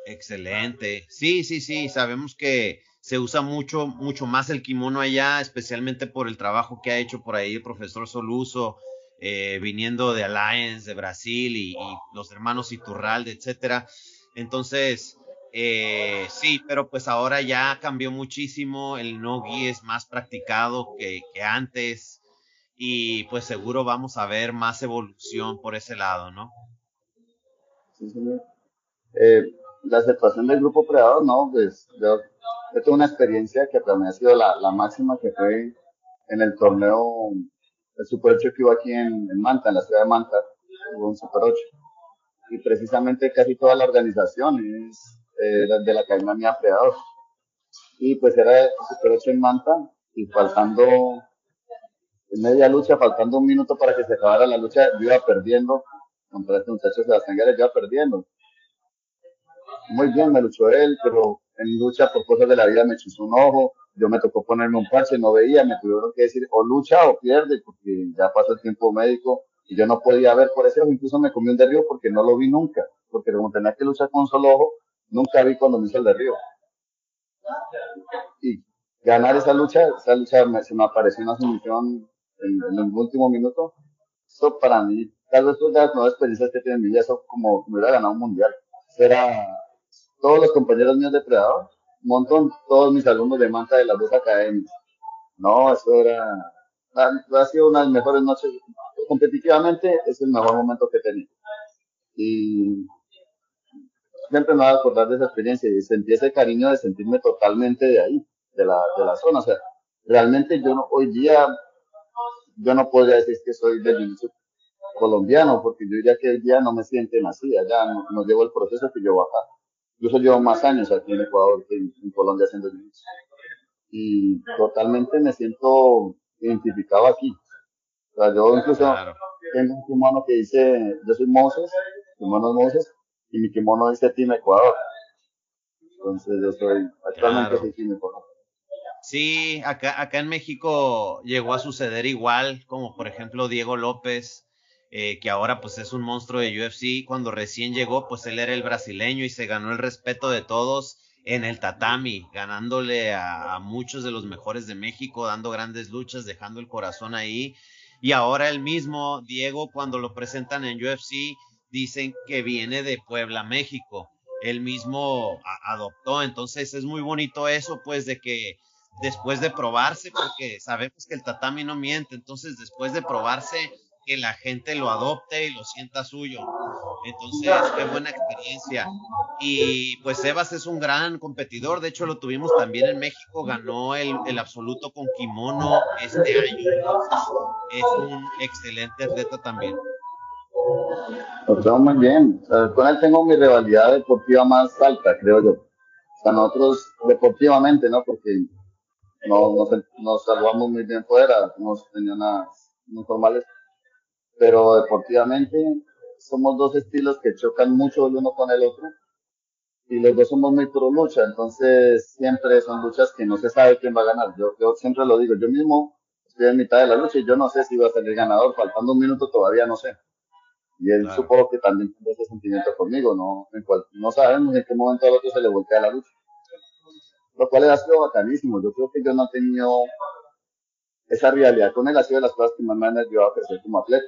Excelente. Sí, sí, sí. Sabemos que se usa mucho, mucho más el kimono allá, especialmente por el trabajo que ha hecho por ahí el profesor Soluso, eh, viniendo de Alliance, de Brasil y, y los hermanos Iturralde, etcétera. Entonces, eh, sí, pero pues ahora ya cambió muchísimo, el no-gi es más practicado que, antes y pues seguro vamos a ver más evolución por ese lado, ¿no? Sí, señor. Eh, la aceptación del grupo predador, no, pues yo, tuve una experiencia que para mí ha sido la, máxima que fue en el torneo el Super 8 que hubo aquí en, Manta, en la ciudad de Manta, hubo un Super 8. Y precisamente casi toda la organización es eh, de la cadena Mía Predador. Y pues era Super 8 en Manta y faltando media lucha, faltando un minuto para que se acabara la lucha, yo iba perdiendo contra este muchacho Sebastián Guerra, yo iba perdiendo. Muy bien, me luchó él, pero en lucha por cosas de la vida me echó un ojo, yo me tocó ponerme un parche, no veía, me tuvieron que decir o lucha o pierde, porque ya pasó el tiempo médico y yo no podía ver por ese ojo, incluso me comí un derribo porque no lo vi nunca, porque como tenía que luchar con un solo ojo, nunca vi cuando me hizo el derribo. Y ganar esa lucha, esa lucha me, se me apareció una sumisión en, el último minuto, eso para mí, tal vez de las nuevas experiencias que tiene mi vida, eso como me hubiera ganado un mundial. Era todos los compañeros míos de Predador, un montón, todos mis alumnos de Manta de las dos academias. No, eso era, ha, sido una de las mejores noches. Competitivamente es el mejor momento que he tenido. Y siempre me voy a acordar de esa experiencia y sentí ese cariño de sentirme totalmente de ahí, de la, de la zona. O sea, realmente yo no, hoy día yo no podría decir que soy del inicio colombiano, porque yo diría que hoy día no me sienten así, allá no, llevo el proceso que yo acá. Yo llevo más años aquí en Ecuador que en, Colombia haciendo jiu Y totalmente me siento identificado aquí. O sea, yo incluso tengo un kimono que dice, yo soy Moses, kimono Moses, y mi kimono dice Team Ecuador. Entonces yo soy, actualmente soy Team Ecuador. Sí, acá, acá en México llegó a suceder igual, como por ejemplo Diego López, eh, que ahora pues es un monstruo de UFC. Cuando recién llegó, pues él era el brasileño y se ganó el respeto de todos en el tatami, ganándole a, a muchos de los mejores de México, dando grandes luchas, dejando el corazón ahí. Y ahora el mismo Diego, cuando lo presentan en UFC, dicen que viene de Puebla, México. Él mismo adoptó, entonces es muy bonito eso, pues de que después de probarse, porque sabemos que el tatami no miente, entonces después de probarse, que la gente lo adopte y lo sienta suyo. Entonces, qué buena experiencia. Y pues Sebas es un gran competidor, de hecho lo tuvimos también en México, ganó el, el absoluto con kimono este año. es un excelente atleta también. Muy bien. con él tengo mi rivalidad deportiva más alta, creo yo. O sea, nosotros deportivamente, ¿no? Porque no, nos, salvamos muy bien fuera, no tenía nada muy formales, pero deportivamente somos dos estilos que chocan mucho el uno con el otro y los dos somos muy pro lucha, entonces siempre son luchas que no se sabe quién va a ganar. Yo, yo siempre lo digo, yo mismo estoy en mitad de la lucha y yo no sé si va a salir ganador, faltando un minuto todavía no sé. Y él supongo que también tiene ese sentimiento conmigo, no, en cual, no sabemos en qué momento al otro se le voltea la lucha. Lo cual ha sido bacanísimo. Yo creo que yo no he tenido esa realidad con él, ha sido de las cosas que más me han ayudado a crecer como atleta.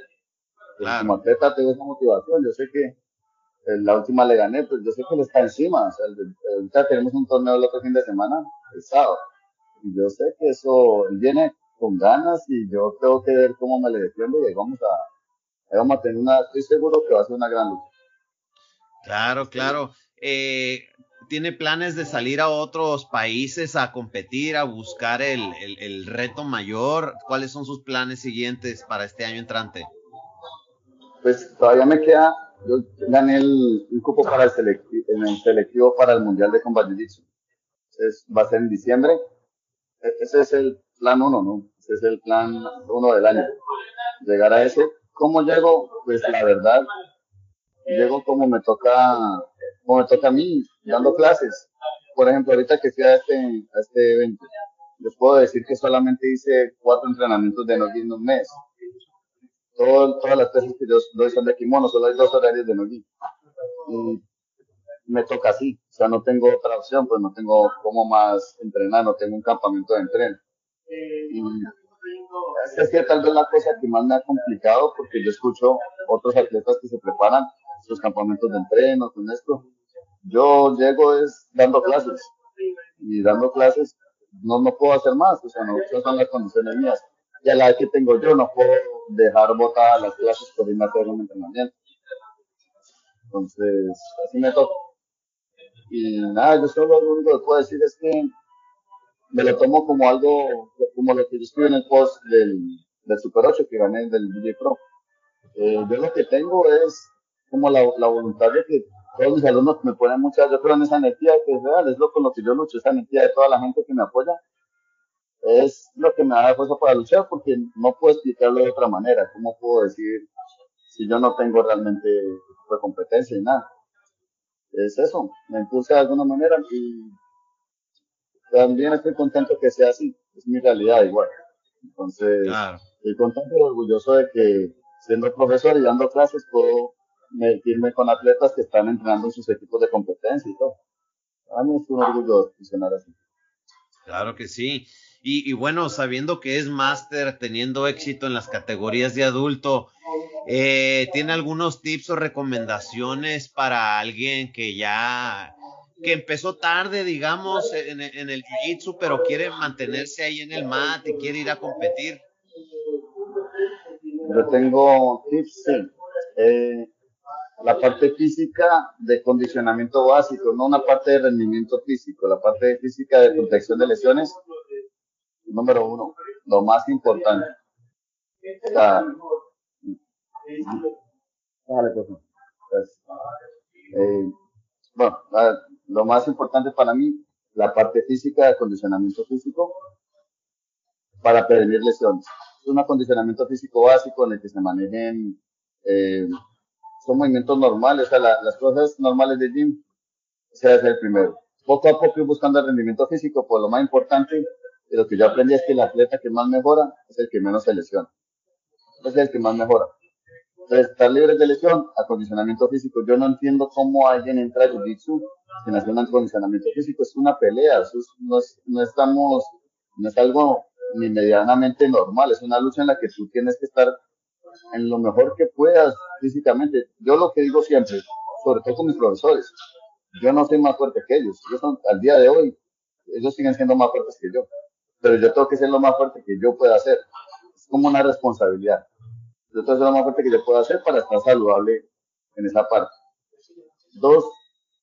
Pues, como atleta tengo esa motivación, yo sé que la última le gané, pues yo sé que él está encima, o sea, ahorita tenemos un torneo el otro fin de semana, el sábado, y yo sé que eso, él viene con ganas y yo tengo que ver cómo me le defiendo y vamos a, vamos a tener una, estoy seguro que va a ser una gran lucha. Claro, claro. Eh, tiene planes de salir a otros países a competir, a buscar el, el, reto mayor? ¿Cuáles son sus planes siguientes para este año entrante? Pues todavía me queda, yo gané el, un cupo para el selectivo, en el selectivo para el Mundial de Combat Jiu-Jitsu. Va a ser en diciembre. E, ese es el plan uno, ¿no? Ese es el plan uno del año. Llegar a ese. ¿Cómo llego? Pues la verdad, llego como me toca como me toca a mí, dando clases. Por ejemplo, ahorita que fui a este, este evento, les puedo decir que solamente hice cuatro entrenamientos de Nogi en un mes. todas las clases que yo doy son de kimono, solo hay dos horarios de Nogi. Y me toca así, o sea, no tengo otra opción, pues no tengo cómo más entrenar, no tengo un campamento de entreno. Y es que tal vez la cosa que más me ha complicado, porque yo escucho otros atletas que se preparan sus campamentos de entreno, con esto. Yo llego es dando clases y dando clases no, no puedo hacer más, o sea, no son las condiciones mías. Y a la vez que tengo yo no puedo dejar botadas las clases por irme a hacer un entrenamiento. Entonces, así me toca. Y nada, yo solo lo único que puedo decir es que me lo tomo como algo, como lo que yo escribí en el post del, del Super 8 que gané del DJ Pro. Eh, yo lo que tengo es como la, la, voluntad de que todos mis alumnos me ponen mucha, yo creo en esa energía que es real, es lo con lo que yo lucho, esa energía de toda la gente que me apoya, es lo que me da fuerza para luchar porque no puedo explicarlo de otra manera. ¿Cómo puedo decir si yo no tengo realmente competencia y nada? Es eso, me impulsa de alguna manera y también estoy contento que sea así, es mi realidad igual. Entonces, estoy contento y orgulloso de que siendo profesor y dando clases puedo medirme con atletas que están entrenando en sus equipos de competencia y todo. A mí es un orgullo funcionar así. Claro que sí. Y, bueno, sabiendo que es máster, teniendo éxito en las categorías de adulto, eh, ¿tiene algunos tips o recomendaciones para alguien que ya, que empezó tarde, digamos, en, el Jiu-Jitsu, pero quiere mantenerse ahí en el mat y quiere ir a competir? Yo tengo tips, sí. Eh, la parte física de condicionamiento básico, no una parte de rendimiento físico, la parte física de protección de lesiones número uno, lo más importante. Pues, eh, bueno, lo más importante para mí, la parte física, de acondicionamiento físico, para prevenir lesiones. Es un acondicionamiento físico básico en el que se manejen, eh, son movimientos normales, o sea, las cosas normales de gym, ese es el primero. Poco a poco ir buscando el rendimiento físico, pues lo más importante y lo que yo aprendí es que el atleta que más mejora es el que menos se lesiona. Es el que más mejora. Entonces, estar libre de lesión, acondicionamiento físico. Yo no entiendo cómo alguien entra a Jiu-Jitsu sin hacer un acondicionamiento físico. Es una pelea. no, es, no, estamos, no es algo ni medianamente normal. Es una lucha en la que tú tienes que estar en lo mejor que puedas físicamente. Yo lo que digo siempre, sobre todo con mis profesores, yo no soy más fuerte que ellos. Ellos son, al día de hoy, ellos siguen siendo más fuertes que yo pero yo tengo que ser lo más fuerte que yo pueda hacer. Es como una responsabilidad. Yo tengo que ser lo más fuerte que yo pueda hacer para estar saludable en esa parte. Dos,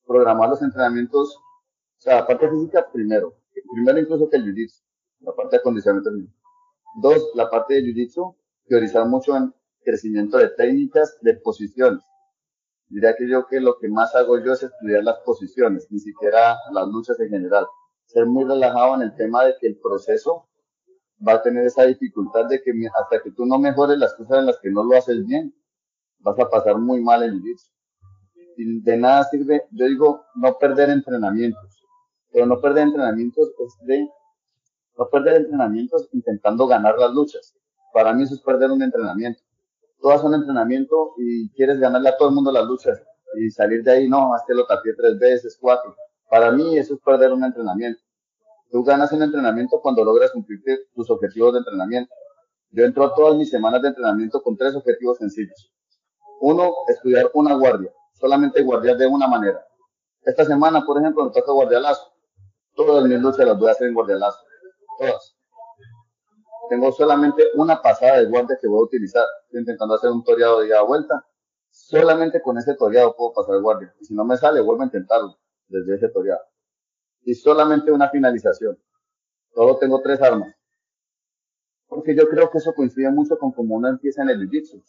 programar los entrenamientos, o sea, la parte física primero, primero incluso que el jiu-jitsu, la parte de acondicionamiento físico. Dos, la parte de jiu-jitsu, priorizar mucho en crecimiento de técnicas, de posiciones. Diría que yo que lo que más hago yo es estudiar las posiciones, ni siquiera las luchas en general ser muy relajado en el tema de que el proceso va a tener esa dificultad de que hasta que tú no mejores las cosas en las que no lo haces bien, vas a pasar muy mal el jiu De nada sirve, yo digo, no perder entrenamientos. Pero no perder entrenamientos es de, no perder entrenamientos intentando ganar las luchas. Para mí eso es perder un entrenamiento. Haces un entrenamiento y quieres ganarle a todo el mundo las luchas y salir de ahí, no, más que lo tapé tres veces, cuatro. Para mí eso es perder un entrenamiento. Tú ganas un entrenamiento cuando logras cumplir tus objetivos de entrenamiento. Yo entro a todas mis semanas de entrenamiento con tres objetivos sencillos. Uno, estudiar una guardia, solamente guardiar de una manera. Esta semana, por ejemplo, me toca guardialazo. Todas mis luchas las voy a hacer en guardialazo. Todas. Tengo solamente una pasada de guardia que voy a utilizar. Estoy intentando hacer un toreado de ida vuelta. Solamente con ese toreado puedo pasar guardia. Y si no me sale, vuelvo a intentarlo desde ese toreado. Y solamente una finalización. Solo tengo tres armas. Porque yo creo que eso coincide mucho con cómo uno empieza en el jiu-jitsu.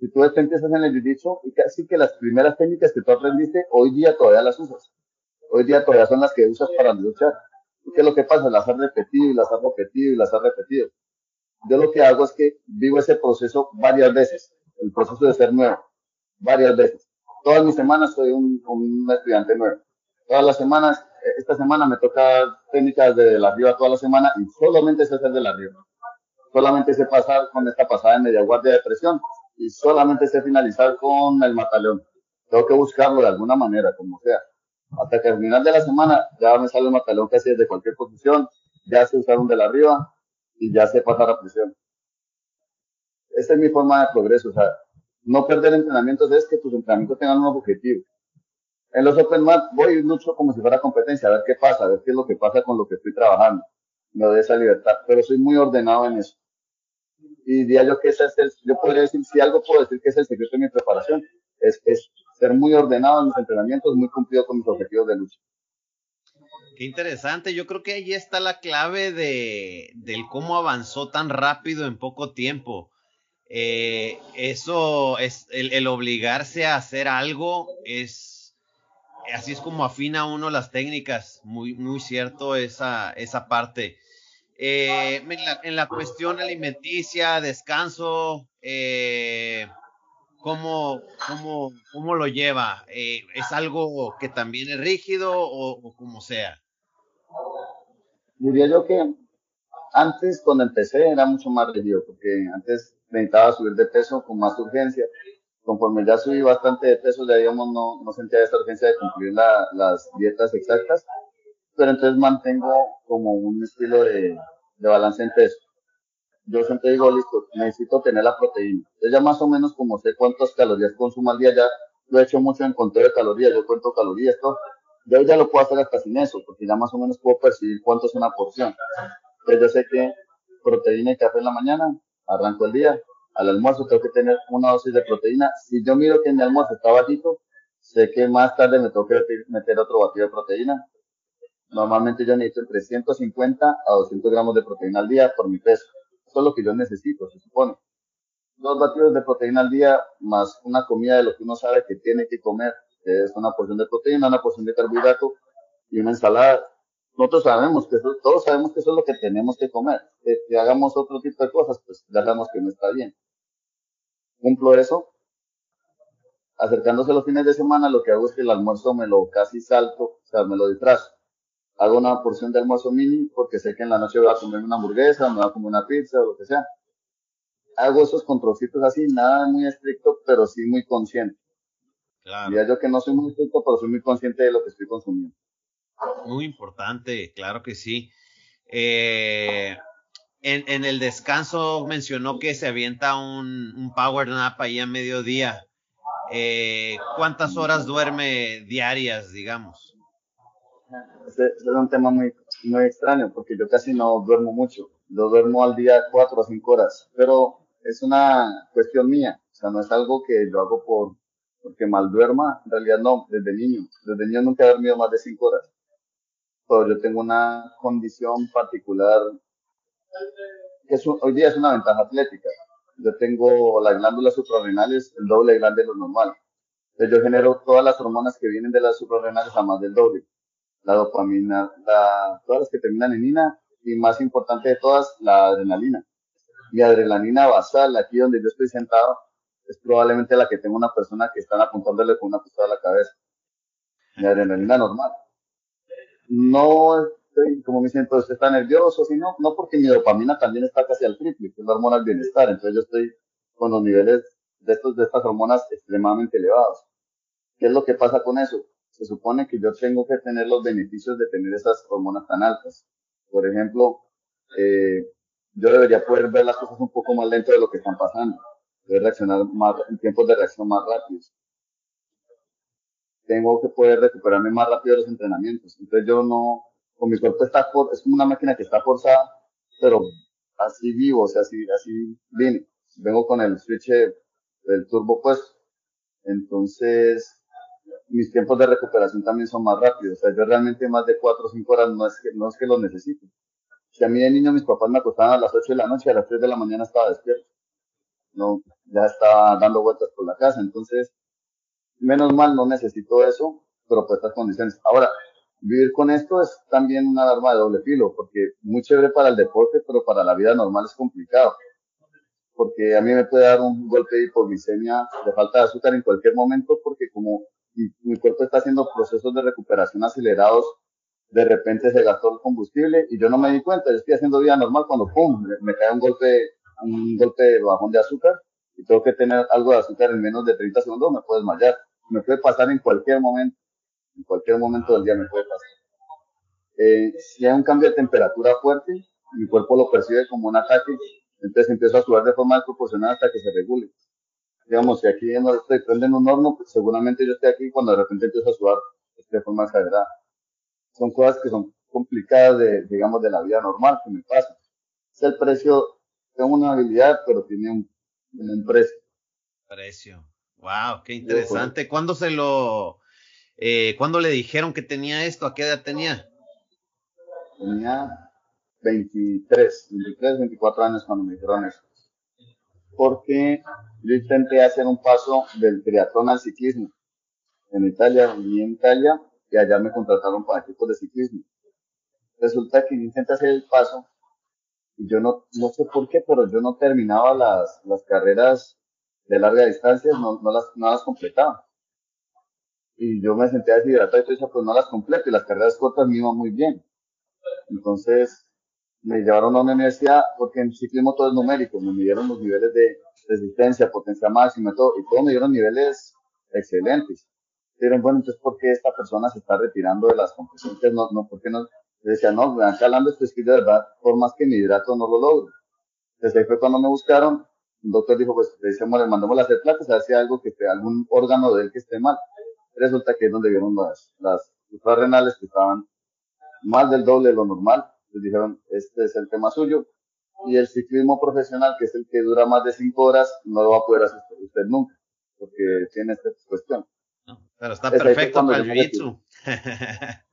Si tú empiezas en el jiu-jitsu y casi que las primeras técnicas que tú aprendiste, hoy día todavía las usas. Hoy día todavía son las que usas para luchar. ¿Y qué es lo que pasa? Las has repetido y las has repetido y las has repetido. Yo lo que hago es que vivo ese proceso varias veces. El proceso de ser nuevo. Varias veces. Todas mis semanas soy un, un estudiante nuevo todas las semanas. Esta semana me toca técnicas de la arriba toda la semana y solamente sé hacer de la arriba. Solamente sé pasar con esta pasada en media guardia de presión y solamente sé finalizar con el mataleón. Tengo que buscarlo de alguna manera, como sea. Hasta que al final de la semana ya me sale el mataleón casi desde cualquier posición, ya sé usar un de la arriba y ya sé pasar a presión. Esta es mi forma de progreso, o sea, no perder entrenamientos es que tus entrenamientos tengan un objetivo. En los Open Mat voy mucho como si fuera competencia, a ver qué pasa, a ver qué es lo que pasa con lo que estoy trabajando. Me doy esa libertad, pero soy muy ordenado en eso. Y diría yo que ese es el, yo podría decir, si algo puedo decir que es el secreto de mi preparación, es, es ser muy ordenado en mis entrenamientos, muy cumplido con mis objetivos de lucha. Qué interesante. Yo creo que ahí está la clave de, del cómo avanzó tan rápido en poco tiempo. Eh, eso es el, obligarse a hacer algo es así es como afina uno las técnicas. Muy, muy cierto esa, esa parte. Eh, en, la, cuestión alimenticia, descanso, eh, ¿cómo, cómo, cómo, lo lleva? ¿Es algo que también es rígido o, o como sea? Diría yo que antes, cuando empecé, era mucho más rígido, porque antes necesitaba subir de peso con más urgencia. Conforme ya subí bastante de peso, ya digamos, no, no sentía esta urgencia de cumplir las dietas exactas, pero entonces mantengo como un estilo de, balance en peso. Yo siempre digo, listo, necesito tener la proteína. Entonces ya más o menos como sé cuántas calorías consumo al día, ya lo he hecho mucho en conteo de calorías, yo cuento calorías, todo yo ya lo puedo hacer hasta sin eso, porque ya más o menos puedo percibir cuánto es una porción. Entonces yo sé que proteína y café en la mañana, arranco el día, al almuerzo tengo que tener una dosis de proteína. Si yo miro que mi almuerzo está bajito, sé que más tarde me tengo que meter otro batido de proteína. Normalmente yo necesito entre 150 a 200 gramos de proteína al día por mi peso. Eso es lo que yo necesito, se supone. Dos batidos de proteína al día más una comida de lo que uno sabe que tiene que comer que es una porción de proteína, una porción de carbohidrato y una ensalada. Nosotros sabemos que eso, todos sabemos que eso es lo que tenemos que comer. Que, hagamos otro tipo de cosas, pues ya sabemos que no está bien. Cumplo eso. Acercándose los fines de semana, lo que hago es que el almuerzo me lo casi salto, o sea, me lo disfrazo. Hago una porción de almuerzo mini porque sé que en la noche voy a comer una hamburguesa, me voy a comer una pizza o lo que sea. Hago esos controlcitos así, nada muy estricto, pero sí muy consciente. Claro. yo que no soy muy estricto, pero soy muy consciente de lo que estoy consumiendo. Muy importante, claro que sí. Eh, en, el descanso mencionó que se avienta un, power nap ahí a mediodía. Eh, ¿Cuántas horas duerme diarias, digamos? Ese, es un tema muy, muy extraño porque yo casi no duermo mucho. Yo duermo al día cuatro o cinco horas, pero es una cuestión mía. O sea, no es algo que yo hago por, porque mal duerma, en realidad no, desde niño. Desde niño nunca he dormido más de cinco horas. Pero yo tengo una condición particular que hoy día es una ventaja atlética. Yo tengo las glándulas suprarrenales el doble grande de lo normal. Entonces yo genero todas las hormonas que vienen de las suprarrenales a más del doble. La dopamina, la, todas las que terminan en ina y más importante de todas, la adrenalina. Mi adrenalina basal, aquí donde yo estoy sentado, es probablemente la que tenga una persona que están apuntándole con una pistola a la cabeza. Mi adrenalina normal. No estoy, como me siento, está nervioso, sino, no porque mi dopamina también está casi al triple, que es la hormona del bienestar. Entonces yo estoy con los niveles de, estos, de estas hormonas extremadamente elevados. ¿Qué es lo que pasa con eso? Se supone que yo tengo que tener los beneficios de tener esas hormonas tan altas. Por ejemplo, eh, yo debería poder ver las cosas un poco más lento de lo que están pasando reaccionar más, en tiempos de reacción más rápidos. Tengo que poder recuperarme más rápido de los entrenamientos. Entonces yo no, con mi cuerpo está por, es como una máquina que está forzada, pero así vivo, o sea, así, así vine. Vengo con el switch del turbo puesto. Entonces, mis tiempos de recuperación también son más rápidos. O sea, yo realmente más de 4 o 5 horas no es que, no es que los necesito. Si a mí de niño mis papás me acostaban a las 8 de la noche, a las 3 de la mañana estaba despierto no, ya estaba dando vueltas por la casa. Entonces, menos mal no necesito eso, pero por estas condiciones. Ahora, vivir con esto es también una arma de doble filo, porque muy chévere para el deporte, pero para la vida normal es complicado. Porque a mí me puede dar un golpe de hipoglicemia, de falta de azúcar en cualquier momento, porque como mi, cuerpo está haciendo procesos de recuperación acelerados, de repente se gastó el combustible y yo no me di cuenta, yo estoy haciendo vida normal cuando pum, me, cae un golpe un golpe de bajón de azúcar y tengo que tener algo de azúcar en menos de 30 segundos, me puedo desmayar. Me puede pasar en cualquier momento, en cualquier momento del día me puede pasar. Eh, si hay un cambio de temperatura fuerte, mi cuerpo lo percibe como un ataque, entonces empiezo a sudar de forma desproporcionada hasta que se regule. Digamos, si aquí no estoy en un horno, pues seguramente yo estoy aquí cuando de repente empiezo a sudar de forma exagerada. Son cosas que son complicadas de, digamos, de la vida normal que me pasan. Es el precio tengo una habilidad, pero tiene un, precio. Precio. Wow, qué interesante. ¿Cuándo se lo, eh, cuándo le dijeron que tenía esto? ¿A qué edad tenía? tenía 23, 23, 24 años cuando me dijeron eso. Porque yo intenté hacer un paso del triatlón al ciclismo. En Italia, viví en Italia y allá me contrataron para equipos de ciclismo. Resulta que yo intenté hacer el paso y yo no, no sé por qué, pero yo no terminaba las, las carreras de larga distancia, no, no, las, no las completaba. Y yo me senté deshidratado y decía, pues no las completo y las carreras cortas me iban muy bien. Entonces, me llevaron a una universidad porque en ciclismo todo es numérico, me midieron los niveles de resistencia, potencia máxima y todo, y todos me dieron niveles excelentes. Dijeron, bueno, entonces, ¿por qué esta persona se está retirando de las competencias? No, no, ¿por qué no? Le decía, no, me acá hablando es de verdad, por más que mi hidrato no lo logro. Desde ahí fue cuando me buscaron, un doctor dijo, pues le decíamos, le mandamos a hacer placas, hay algo que esté, algún órgano de él que esté mal. Resulta que es donde vieron las, las renales que estaban más del doble de lo normal les dijeron, este es el tema suyo. Y el ciclismo profesional, que es el que dura más de cinco horas, no lo va a poder hacer usted nunca, porque tiene esta cuestión. pero está perfecto para el jiu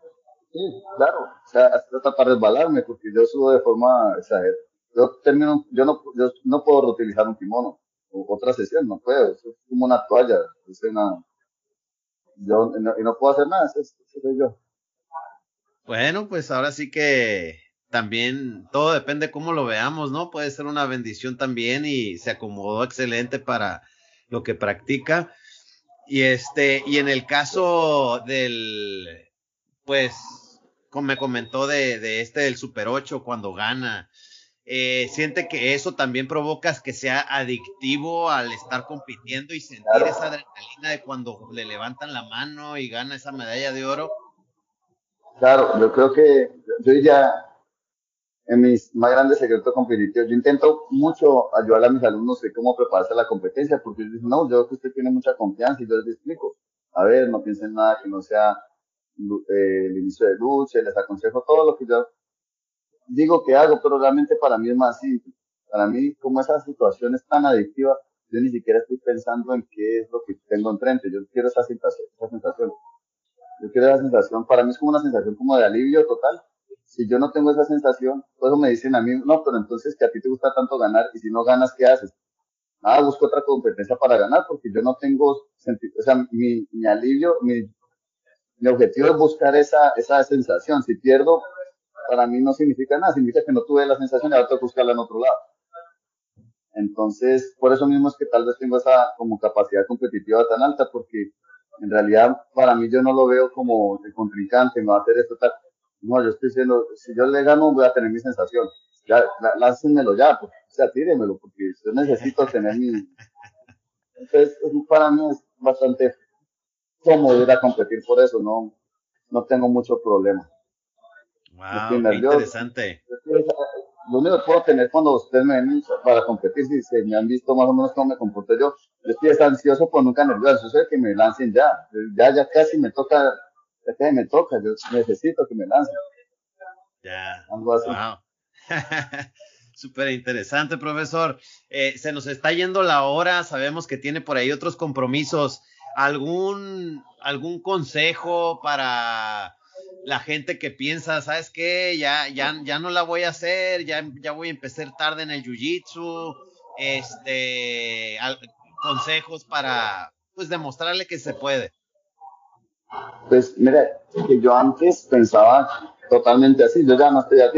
Sí, claro. O sea, hasta para resbalarme, porque yo subo de forma exagerada. Yo termino, yo no, yo no puedo reutilizar un kimono. O otra sesión, no puedo. Es como una toalla. Es una, yo, y no, puedo hacer nada, eso, soy yo. Bueno, pues ahora sí que también todo depende cómo lo veamos, ¿no? Puede ser una bendición también y se acomodó excelente para lo que practica. Y este, y en el caso del, pues, como me comentó de, de este del Super 8 cuando gana, eh, siente que eso también provoca que sea adictivo al estar compitiendo y sentir esa adrenalina de cuando le levantan la mano y gana esa medalla de oro. Claro, yo creo que yo ya en mis más grandes secretos competitivos. Yo intento mucho ayudar a mis alumnos de cómo prepararse a la competencia, porque ellos dicen, no, yo creo que usted tiene mucha confianza y yo les explico. A ver, no piensen nada que no sea eh, el inicio de lucha, les aconsejo todo lo que yo digo que hago, pero realmente para mí es más simple. Para mí, como esa situación es tan adictiva, yo ni siquiera estoy pensando en qué es lo que tengo enfrente. Yo quiero esa sensación, esa sensación. Yo quiero esa sensación, para mí es como una sensación como de alivio total si yo no tengo esa sensación, por eso me dicen a mí, no, pero entonces que a ti te gusta tanto ganar y si no ganas, ¿qué haces? Nada, busco otra competencia para ganar porque yo no tengo sentido, o sea, mi, mi alivio, mi, mi objetivo es buscar esa, esa sensación. Si pierdo, para mí no significa nada, significa que no tuve la sensación y ahora tengo que buscarla en otro lado. Entonces, por eso mismo es que tal vez tengo esa como capacidad competitiva tan alta, porque en realidad para mí yo no lo veo como el contrincante, me va a hacer esto tal. No, yo estoy diciendo, si yo le gano, voy a tener mi sensación. Ya, láncenmelo ya, pues, o sea, tíremelo, porque yo necesito tener mi. Entonces, para mí es bastante cómodo ir a competir por eso, no, no tengo mucho problema. Wow, qué interesante. Lo único que puedo tener cuando ustedes me ven para competir, si se me han visto más o menos cómo me comporto yo, yo estoy ansioso, pero nunca nervioso, yo sé que me lancen ya, ya, ya casi me toca que me toca, yo necesito que me lancen. Ya. Wow. Súper interesante, profesor. Eh, se nos está yendo la hora, sabemos que tiene por ahí otros compromisos. ¿Algún, algún consejo para la gente que piensa, sabes qué, ya, ya, ya no la voy a hacer, ya, ya voy a empezar tarde en el jiu-jitsu, este, consejos para, pues, demostrarle que se puede. Pues mira, que yo antes pensaba totalmente así, yo ya no estoy a.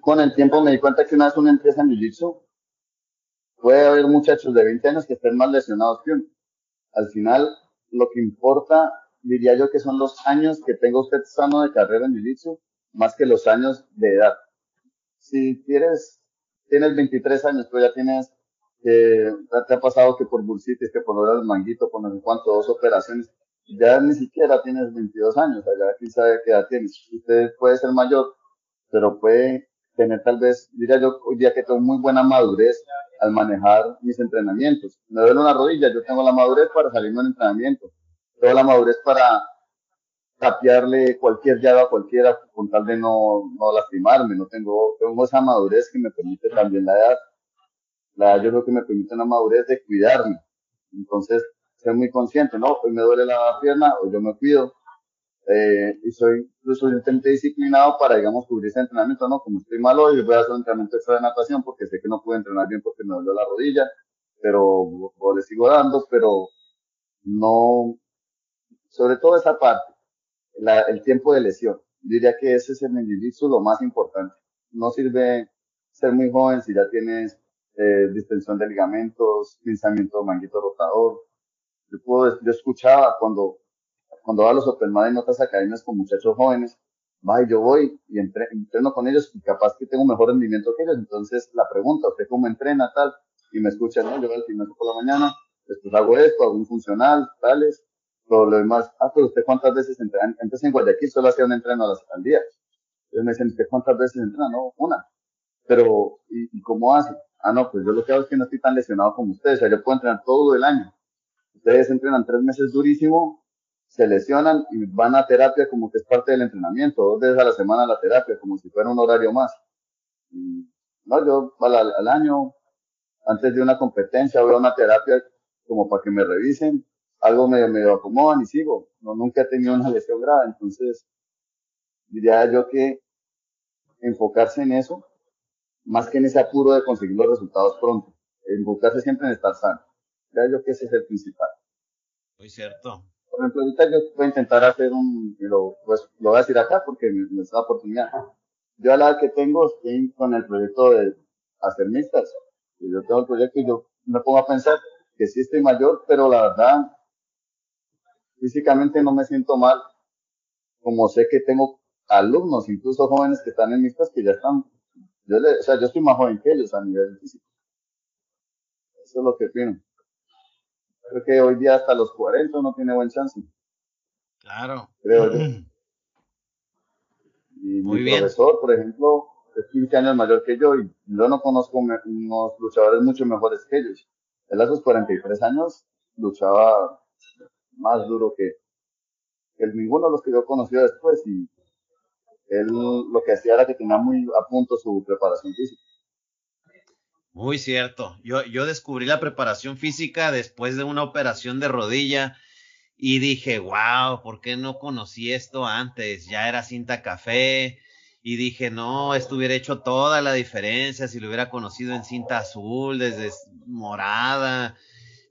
Con el tiempo me di cuenta que una vez una empresa en Jiu-Jitsu puede haber muchachos de 20 años que estén más lesionados que uno. Al final, lo que importa, diría yo que son los años que tenga usted sano de carrera en Jiu-Jitsu, más que los años de edad. Si quieres, tienes 23 años, pero ya tienes, eh, te ha pasado que por bursitis, que por el manguito, por no sé cuánto, dos operaciones, ya ni siquiera tienes 22 años, allá quién sabe qué edad tienes. Usted puede ser mayor, pero puede tener tal vez, diría yo hoy día que tengo muy buena madurez al manejar mis entrenamientos. Me duele una rodilla, yo tengo la madurez para salirme en entrenamiento. Tengo la madurez para tapearle cualquier llave a cualquiera con tal de no, no lastimarme. No tengo, tengo esa madurez que me permite también la edad. La edad yo creo que me permite una madurez de cuidarme. Entonces, ser muy consciente, ¿no? Hoy me duele la pierna, hoy yo me cuido. eh, y soy lo suficientemente disciplinado para, digamos, cubrir ese entrenamiento, ¿no? Como estoy malo hoy, voy a hacer un entrenamiento extra de natación porque sé que no puedo entrenar bien porque me dolió la rodilla, pero o le sigo dando, pero no, sobre todo esa parte, la, el tiempo de lesión. Diría que ese es el jiu lo más importante. No sirve ser muy joven si ya tienes eh, distensión de ligamentos, pinzamiento de manguito rotador. Yo, puedo, yo escuchaba cuando cuando va a los Open Mind en otras academias con muchachos jóvenes, va yo voy y entreno con ellos y capaz que tengo mejor rendimiento que ellos. Entonces la pregunta, ¿usted cómo entrena tal? Y me escuchan, ¿no? Yo voy al gimnasio por la mañana, después hago esto, hago un funcional, tales, todo lo demás. Ah, pero usted cuántas veces entrena? Entonces en Guayaquil solo hacía un entreno al día. Entonces me dicen, ¿usted cuántas veces entrena? No, una. Pero, ¿y, ¿y cómo hace? Ah, no, pues yo lo que hago es que no estoy tan lesionado como ustedes. O sea, yo puedo entrenar todo el año. Ustedes entrenan tres meses durísimo se lesionan y van a terapia como que es parte del entrenamiento, dos veces a la semana la terapia, como si fuera un horario más. no, yo al, al año, antes de una competencia, voy a una terapia como para que me revisen, algo medio, medio acomodan y sigo. No, nunca he tenido una lesión grave, entonces diría yo que enfocarse en eso, más que en ese apuro de conseguir los resultados pronto, enfocarse siempre en estar sano. Diría yo que ese es el principal. Muy cierto. Por ejemplo, ahorita yo voy a intentar hacer un, lo, pues, lo voy a decir acá porque me, me da oportunidad. Yo a la edad que tengo estoy con el proyecto de hacer mixtas. Y yo tengo el proyecto y yo me pongo a pensar que sí estoy mayor, pero la verdad, físicamente no me siento mal. Como sé que tengo alumnos, incluso jóvenes que están en mixtas que ya están, yo le, o sea, yo estoy más joven que ellos a nivel físico. Eso es lo que opino. Creo que hoy día hasta los 40 no tiene buen chance. Claro. Creo yo. Y Muy mi bien. profesor, por ejemplo, es 15 años mayor que yo y yo no conozco unos luchadores mucho mejores que ellos. Él a sus 43 años luchaba más duro que, que ninguno de los que yo conocí después y él lo que hacía era que tenía muy a punto su preparación física. Muy cierto. Yo, yo descubrí la preparación física después de una operación de rodilla y dije, wow, ¿por qué no conocí esto antes? Ya era cinta café y dije, no, esto hubiera hecho toda la diferencia si lo hubiera conocido en cinta azul, desde morada.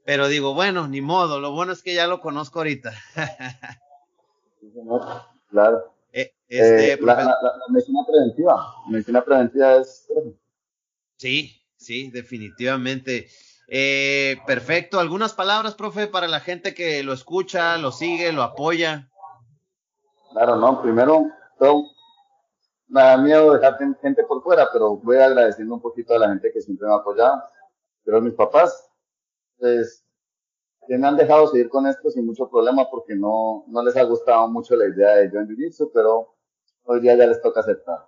Pero digo, bueno, ni modo, lo bueno es que ya lo conozco ahorita. Claro. Eh, este, Eh, la, la- medicina preventiva. La medicina preventiva es Sí, sí, definitivamente. Eh, perfecto. ¿Algunas palabras, profe, para la gente que lo escucha, lo sigue, lo apoya? Claro, no, primero, me da miedo dejar gen- gente por fuera, pero voy agradeciendo un poquito a la gente que siempre me ha apoyado. Pero mis papás, pues, que me han dejado seguir con esto sin mucho problema porque no, no les ha gustado mucho la idea de yo en Jiu-Jitsu, pero hoy día ya les toca aceptar.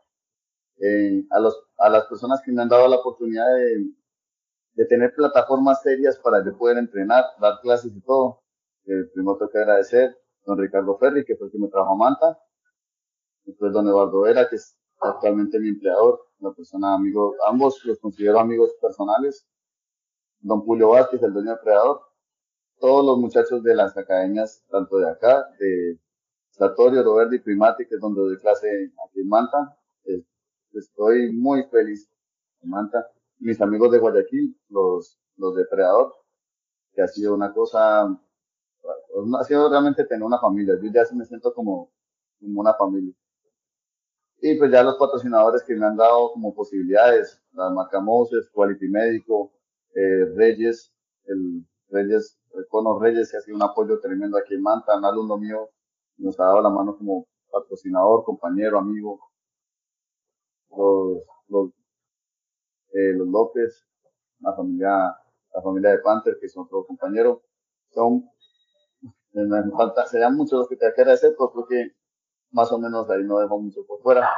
Eh, a, los, a las personas que me han dado la oportunidad de, de tener plataformas serias para yo poder entrenar, dar clases y todo, eh, primero tengo que agradecer don Ricardo Ferri, que fue el que me trajo a Manta, después don Eduardo Vera, que es actualmente mi empleador, una persona amigo, ambos los considero amigos personales, don Julio Vázquez, el dueño de Predador, todos los muchachos de las academias, tanto de acá, de Satorio, Roberto y Primati, que es donde doy clase aquí en Manta, eh, estoy muy feliz en Manta. Mis amigos de Guayaquil, los, los de Predador, que ha sido una cosa, ha sido realmente tener una familia. Yo ya me siento como, como una familia. Y pues ya los patrocinadores que me han dado como posibilidades, la marca Moses, Quality Médico, eh, Reyes, el Reyes, el Cono Reyes, que ha sido un apoyo tremendo aquí en Manta, un alumno mío nos ha dado la mano como patrocinador, compañero, amigo. Los, los, eh, los López, la familia, la familia de Panther, que es otro compañero, son, me falta, serían muchos los que te agradecer, pero creo que más o menos ahí no dejo mucho por fuera.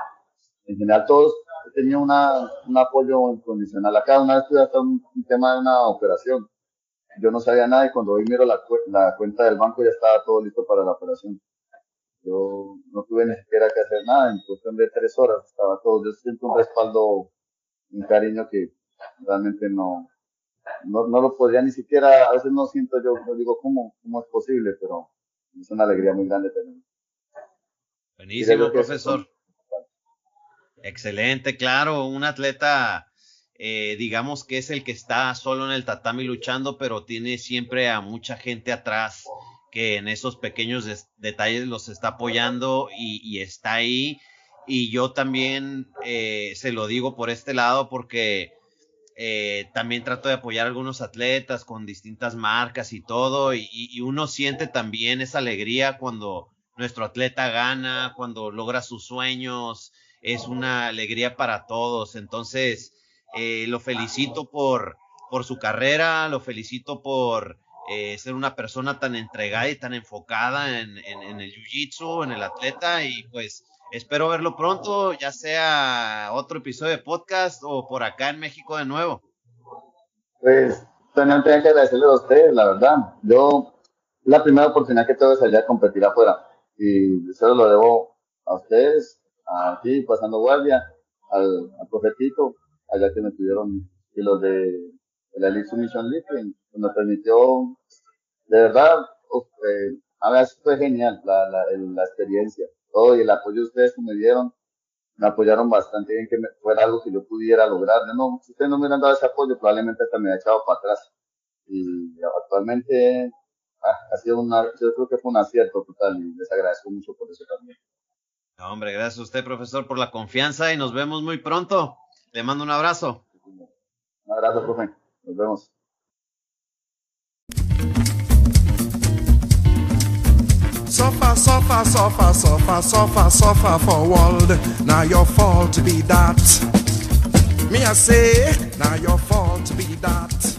En general todos tenían una, un apoyo incondicional. Acá una vez tuve hasta un, un tema de una operación. Yo no sabía nada y cuando hoy miro la, la cuenta del banco ya estaba todo listo para la operación. Yo no tuve ni siquiera que hacer nada, en cuestión de tres horas estaba todo. Yo siento un respaldo, un cariño que realmente no, no, no lo podría ni siquiera, a veces no siento yo, no digo cómo, cómo es posible, pero es una alegría muy grande tener. Buenísimo, profesor. Excelente, claro, un atleta, eh, digamos que es el que está solo en el tatami luchando, pero tiene siempre a mucha gente atrás que en esos pequeños detalles los está apoyando y, está ahí. Y yo también eh, se lo digo por este lado porque eh, también trato de apoyar a algunos atletas con distintas marcas y todo. y uno siente también esa alegría cuando nuestro atleta gana, cuando logra sus sueños es una alegría para todos. Entonces, eh, lo felicito por, por su carrera, lo felicito por eh, ser una persona tan entregada y tan enfocada en, en, el jiu-jitsu, en el atleta y pues espero verlo pronto, ya sea otro episodio de podcast o por acá en México de nuevo. Pues también tengo que agradecerle a ustedes, la verdad. Yo, la primera oportunidad que tuve salir a competir afuera y eso lo debo a ustedes, aquí pasando guardia, al, al profetito, allá que me tuvieron, y los de la Elite Submission League, que me permitió, de verdad, eh, a veces fue genial la, la, la, experiencia, todo y el apoyo de ustedes que me dieron, me apoyaron bastante bien que me, fuera algo que yo pudiera lograr. No, si ustedes no me hubieran dado ese apoyo, probablemente hasta me hubiera echado para atrás. Y actualmente ah, ha sido una, yo creo que fue un acierto total y les agradezco mucho por eso también hombre, gracias a usted, profesor, por la confianza y nos vemos muy pronto. Le mando un abrazo. Un abrazo, profe. Nos vemos. Suffer, suffer, suffer, suffer, suffer, suffer for world. Now your fault to be that. Me I say, now your fault to be that.